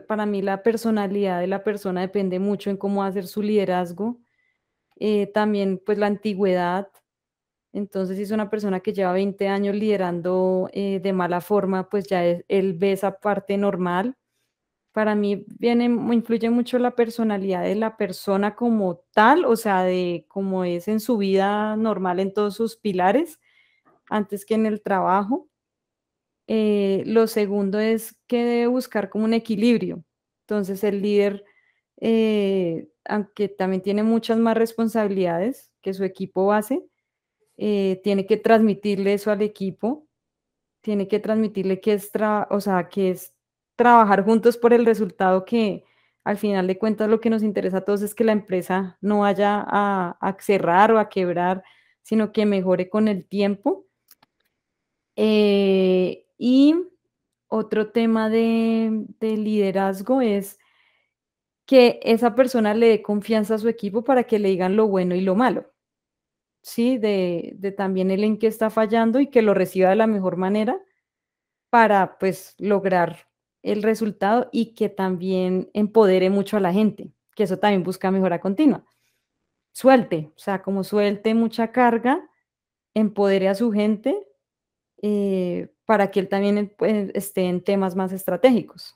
para mí la personalidad de la persona depende mucho en cómo hacer su liderazgo. Eh, también pues la antigüedad. Entonces, si es una persona que lleva 20 años liderando eh, de mala forma, pues ya él ve esa parte normal. Para mí viene, influye mucho la personalidad de la persona como tal, o sea, de cómo es en su vida normal en todos sus pilares antes que en el trabajo. Eh, lo segundo es que debe buscar como un equilibrio. Entonces el líder, eh, aunque también tiene muchas más responsabilidades que su equipo base, eh, tiene que transmitirle eso al equipo, tiene que transmitirle que es, o sea, que es trabajar juntos por el resultado que al final de cuentas lo que nos interesa a todos es que la empresa no vaya a, a cerrar o a quebrar, sino que mejore con el tiempo eh, y otro tema de, liderazgo es que esa persona le dé confianza a su equipo para que le digan lo bueno y lo malo. Sí, de, también el en qué está fallando y que lo reciba de la mejor manera para pues lograr el resultado y que también empodere mucho a la gente, que eso también busca mejora continua. Suelte, o sea, como suelte mucha carga, empodere a su gente eh, para que él también pues, esté en temas más estratégicos.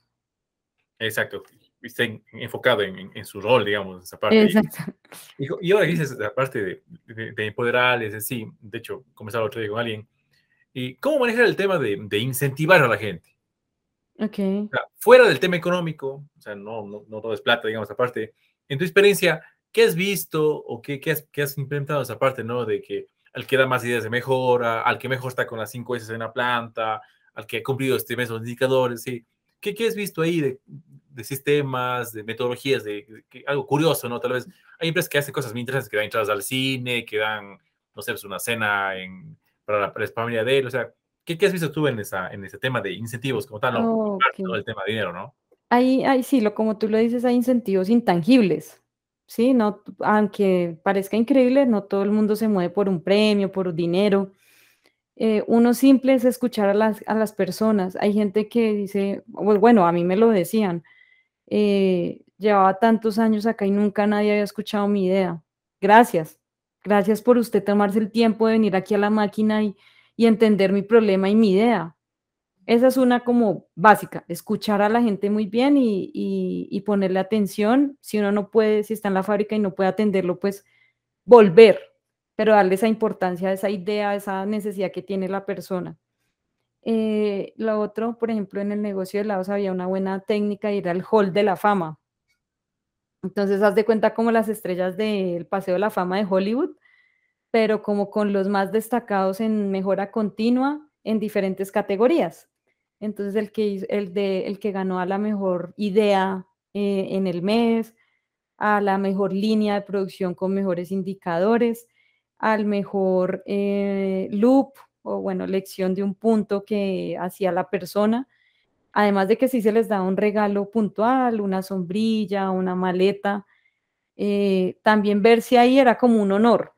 Exacto, esté enfocado en, su rol, digamos, esa parte. Exacto. Y, ahora dices la parte de, de, de empoderarles, de hecho, comenzaba otro día con alguien, y cómo manejar el tema de, de incentivar a la gente. Ok. fuera del tema económico, o sea, no, no, no todo es plata, digamos, aparte, en tu experiencia, ¿qué has visto o qué, qué, has, qué has implementado esa parte, no? De que al que da más ideas de mejora, al que mejor está con las cinco veces en la planta, al que ha cumplido este mes los indicadores, ¿sí? ¿Qué, ¿Qué, has visto ahí de, de sistemas, de metodologías, de, algo curioso, ¿no? Tal vez hay empresas que hacen cosas muy interesantes, que dan entradas al cine, que dan, no sé, pues una cena en, para, la, familia de él, o sea, ¿qué, ¿qué, has visto tú en, esa, en ese tema de incentivos como tal, ¿no? El tema de dinero, ¿no? Ahí, ahí sí, lo, como tú lo dices, hay incentivos intangibles. ¿Sí? No, aunque parezca increíble, no todo el mundo se mueve por un premio, por dinero. Eh, uno simple es escuchar a las, a las, personas. Hay gente que dice, bueno, a mí me lo decían, eh, llevaba tantos años acá y nunca nadie había escuchado mi idea. Gracias, gracias por usted tomarse el tiempo de venir aquí a la máquina y, y entender mi problema y mi idea. Esa es una como básica, escuchar a la gente muy bien y, ponerle atención. Si uno no puede, si está en la fábrica y no puede atenderlo, pues volver, pero darle esa importancia, esa idea, esa necesidad que tiene la persona. Eh, lo otro, por ejemplo, en el negocio de helados había una buena técnica y era el hall de la fama. Entonces, haz de cuenta como las estrellas del Paseo de la Fama de Hollywood, pero como con los más destacados en mejora continua en diferentes categorías. Entonces, el que, el de, el que ganó a la mejor idea eh, en el mes, a la mejor línea de producción con mejores indicadores, al mejor eh, loop o, bueno, lección de un punto que hacía la persona. Además de que sí se les da un regalo puntual, una sombrilla, una maleta, eh, también ver si ahí era como un honor.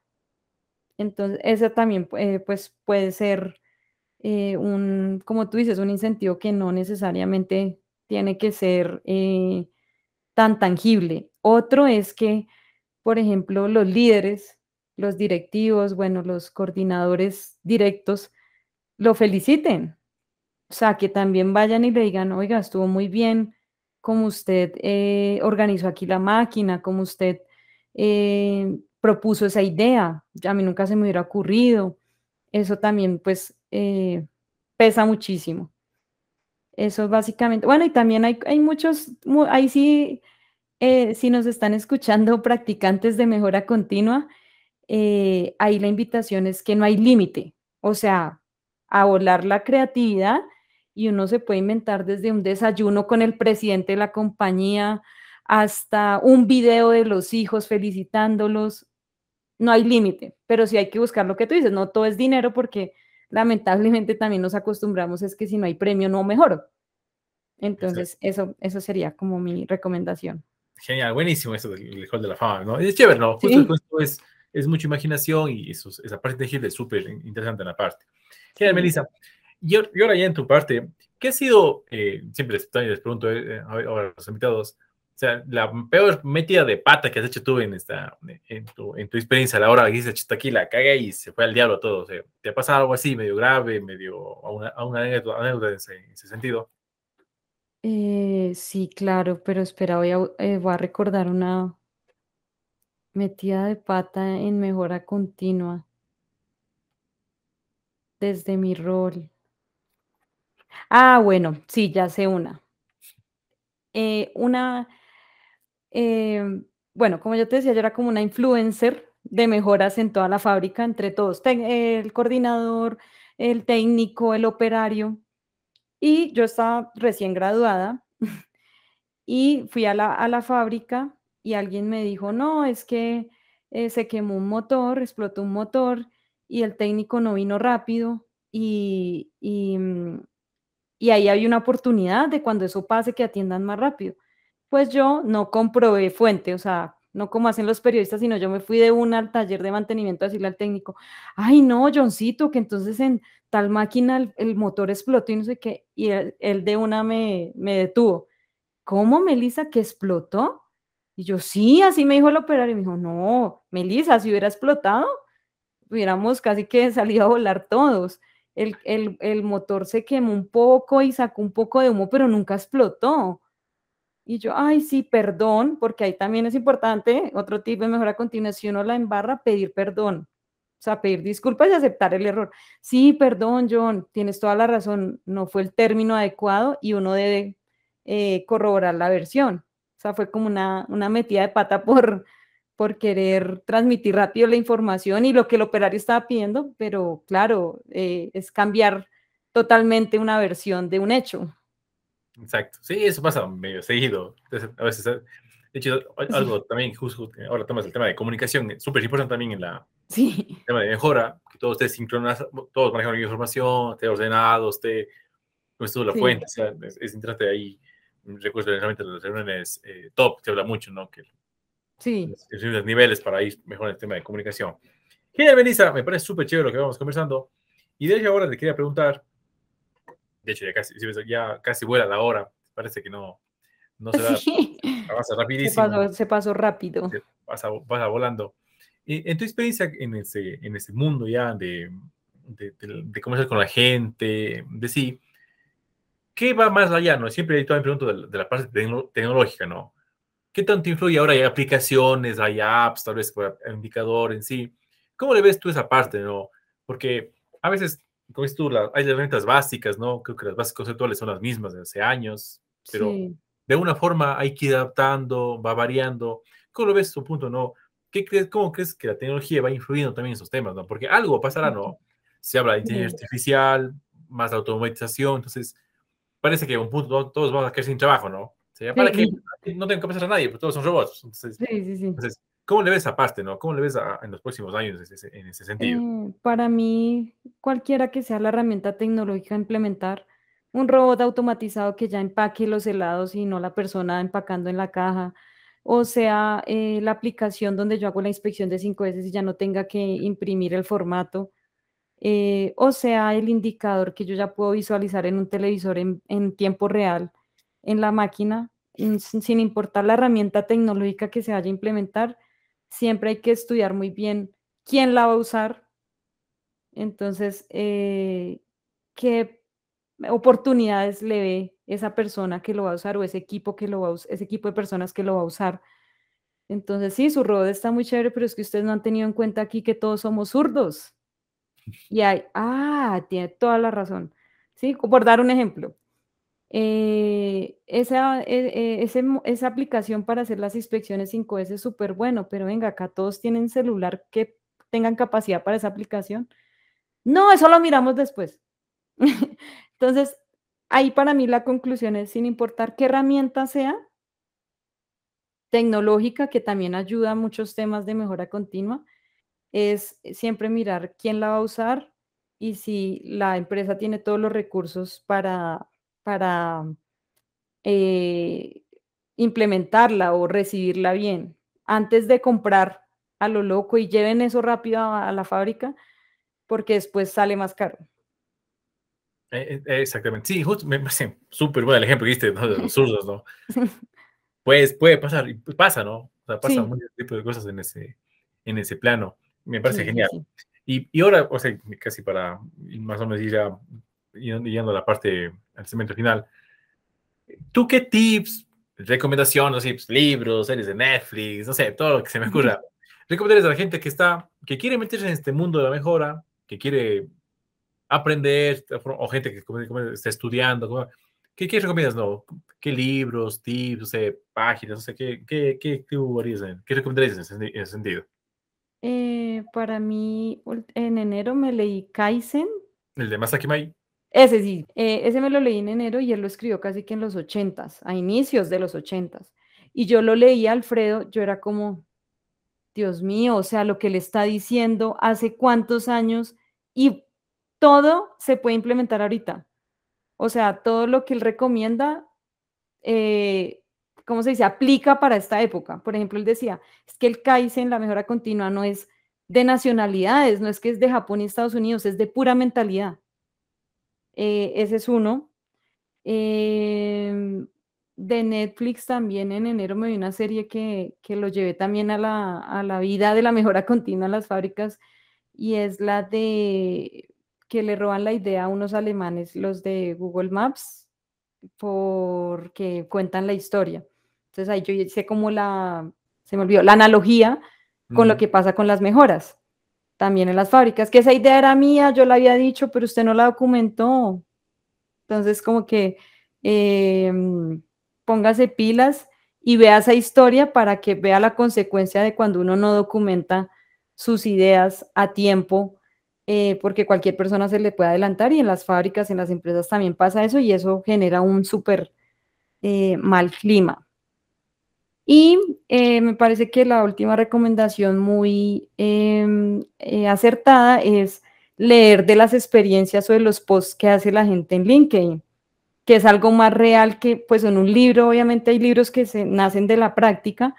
Entonces, ese también pues, puede ser eh, un, como tú dices, un incentivo que no necesariamente tiene que ser eh, tan tangible. Otro es que, por ejemplo, los líderes, los directivos, bueno, los coordinadores directos, lo feliciten. O sea, que también vayan y le digan, oiga, estuvo muy bien como usted eh, organizó aquí la máquina, como usted eh, propuso esa idea. A mí nunca se me hubiera ocurrido. Eso también, pues, eh, pesa muchísimo. Eso es básicamente. Bueno, y también hay, hay muchos, ahí sí, si nos están escuchando practicantes de mejora continua, ahí la invitación es que no hay límite. O sea, a volar la creatividad y uno se puede inventar desde un desayuno con el presidente de la compañía hasta un video de los hijos felicitándolos. No hay límite, pero sí hay que buscar lo que tú dices, no todo es dinero porque lamentablemente también nos acostumbramos es que si no hay premio no mejoro. Entonces, eso, eso sería como mi recomendación. Genial, buenísimo eso del Hall de la Fama, ¿no? Es chévere, ¿no? Justo es, es mucha imaginación y eso, esa parte de Gil es súper interesante en la parte. Genial, Melissa. Y, ahora ya en tu parte, ¿qué ha sido, eh, siempre les, pregunto eh, a, los invitados, o sea, la peor metida de pata que has hecho tú en, esta, en, tu, en tu experiencia a la hora que dices, aquí la caga y se fue al diablo todo? O ¿Te ha pasado algo así, medio grave, medio, a una, a una anécdota, en, ese, sentido? Eh, sí, claro, pero espera, voy a, voy a recordar una metida de pata en mejora continua desde mi rol. Ah, bueno, sí, ya sé una. Eh, una, em, bueno, como yo te decía, yo era como una influencer de mejoras en toda la fábrica, entre todos, el coordinador, el técnico, el operario, y yo estaba recién graduada y fui a la, a la fábrica y alguien me dijo, no, es que eh, se quemó un motor, explotó un motor y el técnico no vino rápido y, y, mm, y ahí hay una oportunidad de cuando eso pase que atiendan más rápido. Pues yo no comprobé fuente, o sea, no como hacen los periodistas, sino yo me fui de una al taller de mantenimiento a decirle al técnico, ay no, Johncito, que entonces en tal máquina el, motor explotó y no sé qué, y él, de una me, me detuvo. ¿Cómo, Melissa, que explotó? Y yo, sí, así me dijo el operario. Y me dijo, no, Melissa, si hubiera explotado, hubiéramos casi que salido a volar todos el, motor se quemó un poco y sacó un poco de humo, pero nunca explotó. Y yo, ay, sí, perdón, porque ahí también es importante, otro tipo de mejora continua, si uno la embarra, pedir perdón. O sea, pedir disculpas y aceptar el error. Sí, perdón, John, tienes toda la razón, no fue el término adecuado y uno debe eh, corroborar la versión. O sea, fue como una, una metida de pata por, por querer transmitir rápido la información y lo que el operario estaba pidiendo, pero claro, eh, es cambiar totalmente una versión de un hecho. Exacto, sí, eso pasa medio seguido. a veces, de hecho, algo también, justo ahora tomas el tema de comunicación, súper importante también en la sí. tema de mejora, que todos esté sincronizados, todos manejan la información, esté ordenado, esté no la fuente, o sea, es, es interesante ahí. Recuerdo realmente las reuniones eh, top, se habla mucho, ¿no? Que Sí. Los niveles para ir mejor en el tema de comunicación. Genial, Melissa, me parece súper chévere lo que vamos conversando. Y de hecho ahora te quería preguntar, de hecho ya casi, ya casi vuela la hora, parece que no, no se va, sí. pasa rapidísimo. Se pasó, rápido. Pasa, pasa volando. Y en tu experiencia en ese, en ese mundo ya de, de, de, de conversar con la gente, de sí, ¿qué va más allá? ¿no? Siempre me pregunto de, de la parte tecnológica, ¿no? ¿Qué tanto influye ahora? Hay aplicaciones, hay apps, tal vez por indicador en sí. ¿Cómo le ves tú esa parte, no? Porque a veces, como dices tú, hay herramientas básicas, ¿no? Creo que las bases conceptuales son las mismas de hace años, pero de una forma hay que ir adaptando, va variando. ¿Cómo lo ves tu punto, no? ¿Qué crees, ¿Cómo crees que la tecnología va influyendo también en esos temas, no? Porque algo pasará, ¿no? Se habla de inteligencia artificial, más automatización, entonces parece que a un punto todos vamos a quedar sin trabajo, ¿no? para que no tenga que pasar a nadie, porque todos son robots. Entonces, sí, sí, entonces, ¿cómo le ves aparte, no? ¿Cómo le ves en los próximos años en ese, sentido? Eh, para mí, cualquiera que sea la herramienta tecnológica a implementar, un robot automatizado que ya empaque los helados y no la persona empacando en la caja, o sea, eh, la aplicación donde yo hago la inspección de cinco veces y ya no tenga que imprimir el formato, eh, o sea, el indicador que yo ya puedo visualizar en un televisor en, en tiempo real en la máquina, sin importar la herramienta tecnológica que se vaya a implementar, siempre hay que estudiar muy bien quién la va a usar. Entonces, eh, ¿qué oportunidades le ve esa persona que lo va a usar o ese equipo que lo va a ese equipo de personas que lo va a usar. Entonces, sí, su robot está muy chévere, pero es que ustedes no han tenido en cuenta aquí que todos somos zurdos. Y hay, ah, tiene toda la razón. Sí, por dar un ejemplo. Eh, esa, eh, eh, esa aplicación para hacer las inspecciones 5S es súper bueno, pero venga, acá todos tienen celular que tengan capacidad para esa aplicación. No, eso lo miramos después. Entonces, ahí para mí la conclusión es, sin importar qué herramienta sea, tecnológica, que también ayuda a muchos temas de mejora continua, es siempre mirar quién la va a usar y si la empresa tiene todos los recursos para, para eh, implementarla o recibirla bien. Antes de comprar a lo loco y lleven eso rápido a, la fábrica, porque después sale más caro. Eh, eh, exactamente. Sí, justo me parece súper bueno el ejemplo que diste de los zurdos, ¿no? pues puede pasar, y pasa, ¿no? O sea, pasa muchos tipos de cosas en ese, en ese plano. Me parece genial. Y, y, ahora, o sea, casi para más o menos ir a, yendo a la parte, al segmento final, ¿tú qué tips, recomendaciones, pues, libros, series de Netflix, no sé, todo lo que se me ocurra, recomendarías a la gente que está, que quiere meterse en este mundo de la mejora, que quiere aprender, o gente que está estudiando, ¿qué, qué recomiendas, no? ¿Qué libros, tips, no sé, páginas, no sé, qué, qué, qué, qué, qué recomendarías en ese sentido? Eh, para mí, en enero me leí Kaizen. ¿El de Masaki Mai? Ese sí, eh, ese me lo leí en enero y él lo escribió casi que en los ochentas, a inicios de los ochentas. Y yo lo leí a Alfredo, yo era como, Dios mío, o sea, lo que le está diciendo hace cuántos años y todo se puede implementar ahorita. O sea, todo lo que él recomienda eh, ¿cómo se dice?, aplica para esta época. Por ejemplo, él decía, es que el Kaizen, la mejora continua, no es de nacionalidades, no es que es de Japón y Estados Unidos, es de pura mentalidad. Eh, ese es uno. Em, de Netflix también en enero me vi una serie que, lo llevé también a la, a la, vida de la mejora continua en las fábricas y es la de que le roban la idea a unos alemanes, los de Google Maps, porque cuentan la historia. Entonces ahí yo hice como la, se me olvidó, la analogía con lo que pasa con las mejoras, también en las fábricas, que esa idea era mía, yo la había dicho, pero usted no la documentó. Entonces como que em, póngase pilas y vea esa historia para que vea la consecuencia de cuando uno no documenta sus ideas a tiempo, eh, porque cualquier persona se le puede adelantar y en las fábricas, en las empresas también pasa eso y eso genera un súper eh, mal clima. Y eh, me parece que la última recomendación muy em, eh, acertada es leer de las experiencias o de los posts que hace la gente en LinkedIn, que es algo más real que pues en un libro, obviamente hay libros que se nacen de la práctica,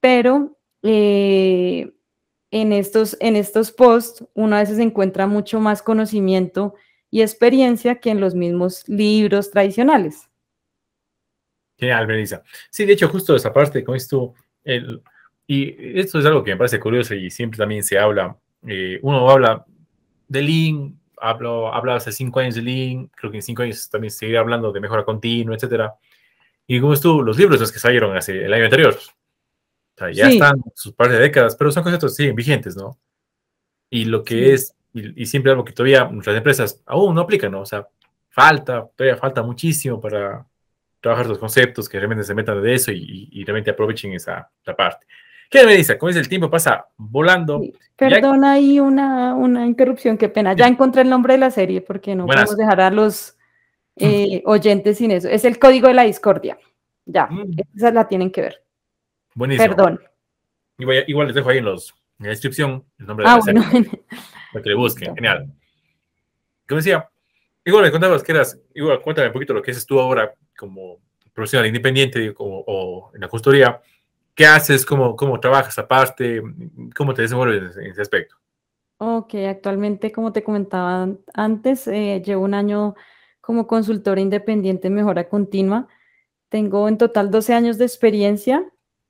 pero eh, en, estos, en estos posts uno a veces encuentra mucho más conocimiento y experiencia que en los mismos libros tradicionales. Genial, Benisa. Sí, de hecho, justo esa parte, como esto, el, y esto es algo que me parece curioso y siempre también se habla, eh, uno habla de Lean, hablo, habla hace cinco años de Lean, creo que en cinco años también seguirá hablando de mejora continua, etcétera. Y como esto, los libros los que salieron hace el año anterior, o sea, ya están sus par de décadas, pero son conceptos siguen vigentes, ¿no? Y lo que es, y, y, siempre algo que todavía nuestras empresas aún no aplican, ¿no? O sea, falta, todavía falta muchísimo para, trabajar los conceptos, que realmente se metan de eso y, realmente aprovechen esa, parte. ¿Qué me dice? Como es el tiempo pasa volando. Perdona ahí una, una, interrupción, qué pena. Ya encontré el nombre de la serie porque no podemos dejar a los eh, oyentes sin eso. Es el código de la discordia. Ya, mm. esa la tienen que ver. Buenísimo. Perdón. Igual, les dejo ahí en, los, en la descripción el nombre de ah, la serie. Para que le busquen. Genial. Como decía, igual me contabas que eras, igual cuéntame un poquito lo que haces tú ahora como profesional independiente o, en la consultoría, ¿qué haces? ¿Cómo, cómo trabajas aparte? ¿Cómo te desenvuelves en ese aspecto? Ok, actualmente, como te comentaba antes, eh, llevo un año como consultora independiente en mejora continua. Tengo en total 12 años de experiencia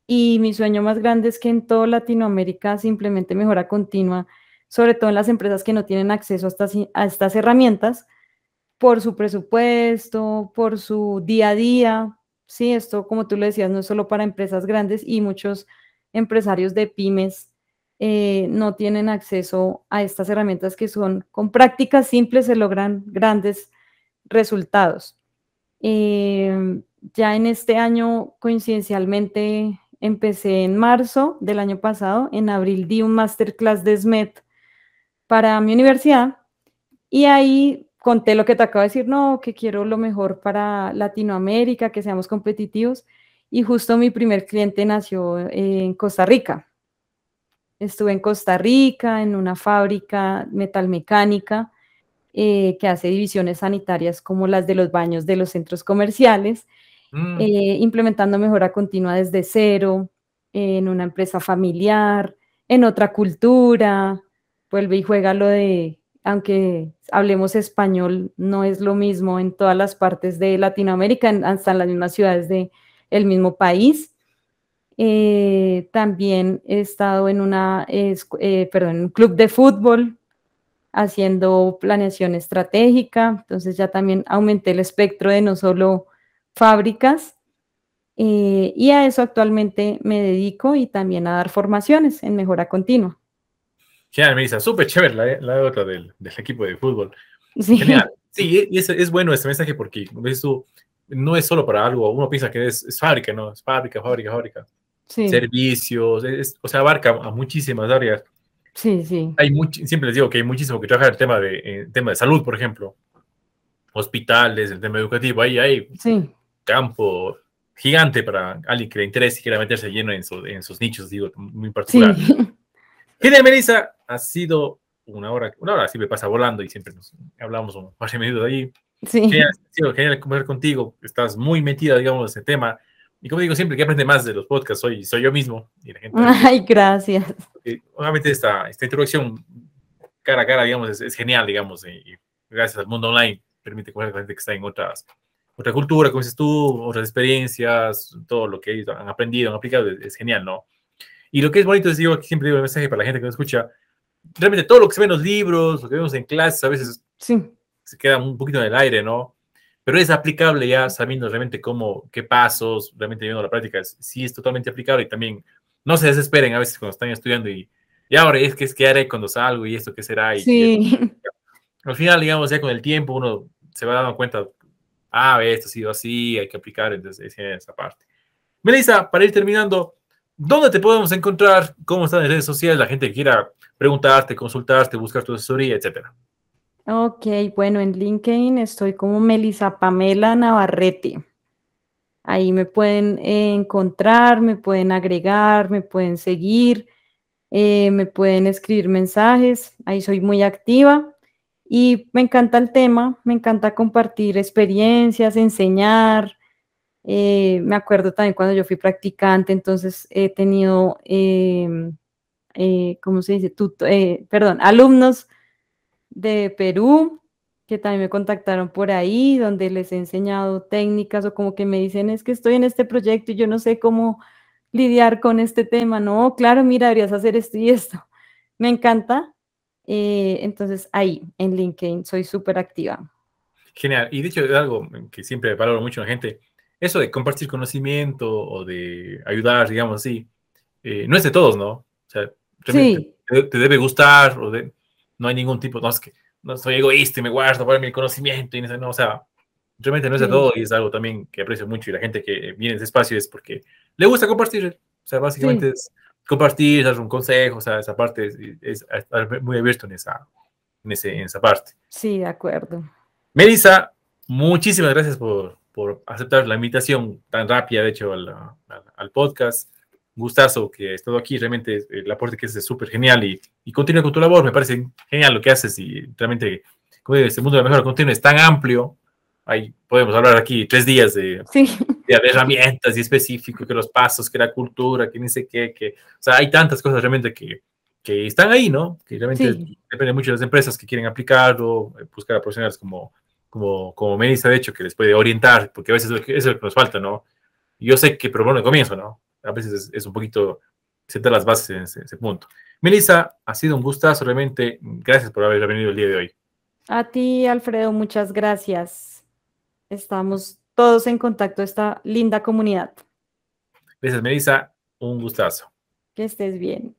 y mi sueño más grande es que en toda Latinoamérica se implemente mejora continua, sobre todo en las empresas que no tienen acceso a estas, a estas herramientas por su presupuesto, por su día a día. Sí, esto, como tú lo decías, no es solo para empresas grandes y muchos empresarios de pymes eh, no tienen acceso a estas herramientas que son, con prácticas simples se logran grandes resultados. Eh, ya en este año, coincidencialmente, empecé en marzo del año pasado, en abril di un masterclass de SMET para mi universidad y ahí conté lo que te acabo de decir, no, que quiero lo mejor para Latinoamérica, que seamos competitivos. Y justo mi primer cliente nació en Costa Rica. Estuve en Costa Rica, en una fábrica metalmecánica eh, que hace divisiones sanitarias como las de los baños de los centros comerciales, mm. eh, implementando mejora continua desde cero, en una empresa familiar, en otra cultura. Vuelve y juega lo de aunque hablemos español, no es lo mismo en todas las partes de Latinoamérica, hasta en las mismas ciudades del el mismo país. Eh, también he estado en, una, eh, un club de fútbol haciendo planeación estratégica, entonces ya también aumenté el espectro de no solo fábricas, eh, y a eso actualmente me dedico y también a dar formaciones en mejora continua. Genial, Melissa, súper chévere la, la otra del, del, equipo de fútbol. Sí. Genial. Sí, y es, es, bueno este mensaje porque tú, no es solo para algo, uno piensa que es, es fábrica, ¿no? Es fábrica, fábrica, fábrica. Sí. Servicios, es, o sea, abarca a muchísimas áreas. Sí, sí. Hay siempre les digo que hay muchísimo que trabajar el tema de, el tema de salud, por ejemplo. Hospitales, el tema educativo, ahí hay sí. campo gigante para alguien que le interese y quiera meterse lleno en, su, en sus nichos, digo, muy particular. Sí. Genial, Melissa, ha sido una hora, una hora siempre pasa volando y siempre nos hablamos un par de minutos ahí. Sí. Genial, ha sido genial conversar contigo, estás muy metida, digamos, en ese tema. Y como digo siempre, que aprende más de los podcasts, soy, soy yo mismo. Y la gente, Ay, gracias. obviamente esta, esta introducción cara a cara, digamos, es, es genial, digamos, y, gracias al mundo online permite conocer a gente que está en otras, otra cultura, como dices tú, otras experiencias, todo lo que ellos han aprendido, han aplicado, es, es genial, ¿no? Y lo que es bonito es, digo, aquí siempre digo el mensaje para la gente que nos escucha, realmente todo lo que se ve en los libros, lo que vemos en clases, a veces sí. se queda un poquito en el aire, ¿no? Pero es aplicable ya sabiendo realmente cómo, qué pasos, realmente viendo la práctica, sí es totalmente aplicable y también no se desesperen a veces cuando están estudiando y, y ahora es que es que haré cuando salgo y esto qué será. Y, sí. al final, digamos, ya con el tiempo uno se va dando cuenta, ah, esto ha sido así, hay que aplicar, entonces esa parte. Melissa, para ir terminando, ¿Dónde te podemos encontrar? ¿Cómo están en redes sociales? La gente que quiera preguntarte, consultarte, buscar tu asesoría, etcétera. Ok, bueno, en LinkedIn estoy como Melisa Pamela Navarrete. Ahí me pueden encontrar, me pueden agregar, me pueden seguir, eh, me pueden escribir mensajes. Ahí soy muy activa y me encanta el tema, me encanta compartir experiencias, enseñar, eh, me acuerdo también cuando yo fui practicante, entonces he tenido, em, eh, ¿cómo se dice? Eh, perdón, alumnos de Perú que también me contactaron por ahí, donde les he enseñado técnicas o como que me dicen, es que estoy en este proyecto y yo no sé cómo lidiar con este tema. No, claro, mira, deberías hacer esto y esto. Me encanta. entonces ahí, en LinkedIn, soy súper activa. Genial. Y dicho algo que siempre valoro mucho a la gente, eso de compartir conocimiento o de ayudar, digamos así, eh, no es de todos, ¿no? O sea, sí. te, debe gustar o de, no hay ningún tipo, no es que no soy egoísta y me guardo para mi conocimiento y no, o sea, realmente no es de todo y es algo también que aprecio mucho y la gente que viene a ese espacio es porque le gusta compartir, o sea, básicamente es compartir, dar un consejo, o sea, esa parte es, muy abierto en esa, en, ese, en esa parte. Sí, de acuerdo. Melissa, muchísimas gracias por, por aceptar la invitación tan rápida, de hecho, al, al, podcast. Gustazo que he estado aquí, realmente el aporte que es súper genial y, y continúa con tu labor, me parece genial lo que haces y realmente, como digo, este mundo de la mejora continua es tan amplio, ahí podemos hablar aquí tres días de, de, herramientas y específico, que los pasos, que la cultura, que ni sé qué, que, o sea, hay tantas cosas realmente que, que están ahí, ¿no? Que realmente depende mucho de las empresas que quieren aplicarlo, buscar a profesionales como como, como Melissa, de hecho, que les puede orientar, porque a veces eso es lo que nos falta, ¿no? Yo sé que, pero bueno, de comienzo, ¿no? A veces es, un poquito sentar las bases en ese, punto. Melissa, ha sido un gustazo, realmente. Gracias por haber venido el día de hoy. A ti, Alfredo, muchas gracias. Estamos todos en contacto, esta linda comunidad. Gracias, Melissa. Un gustazo. Que estés bien.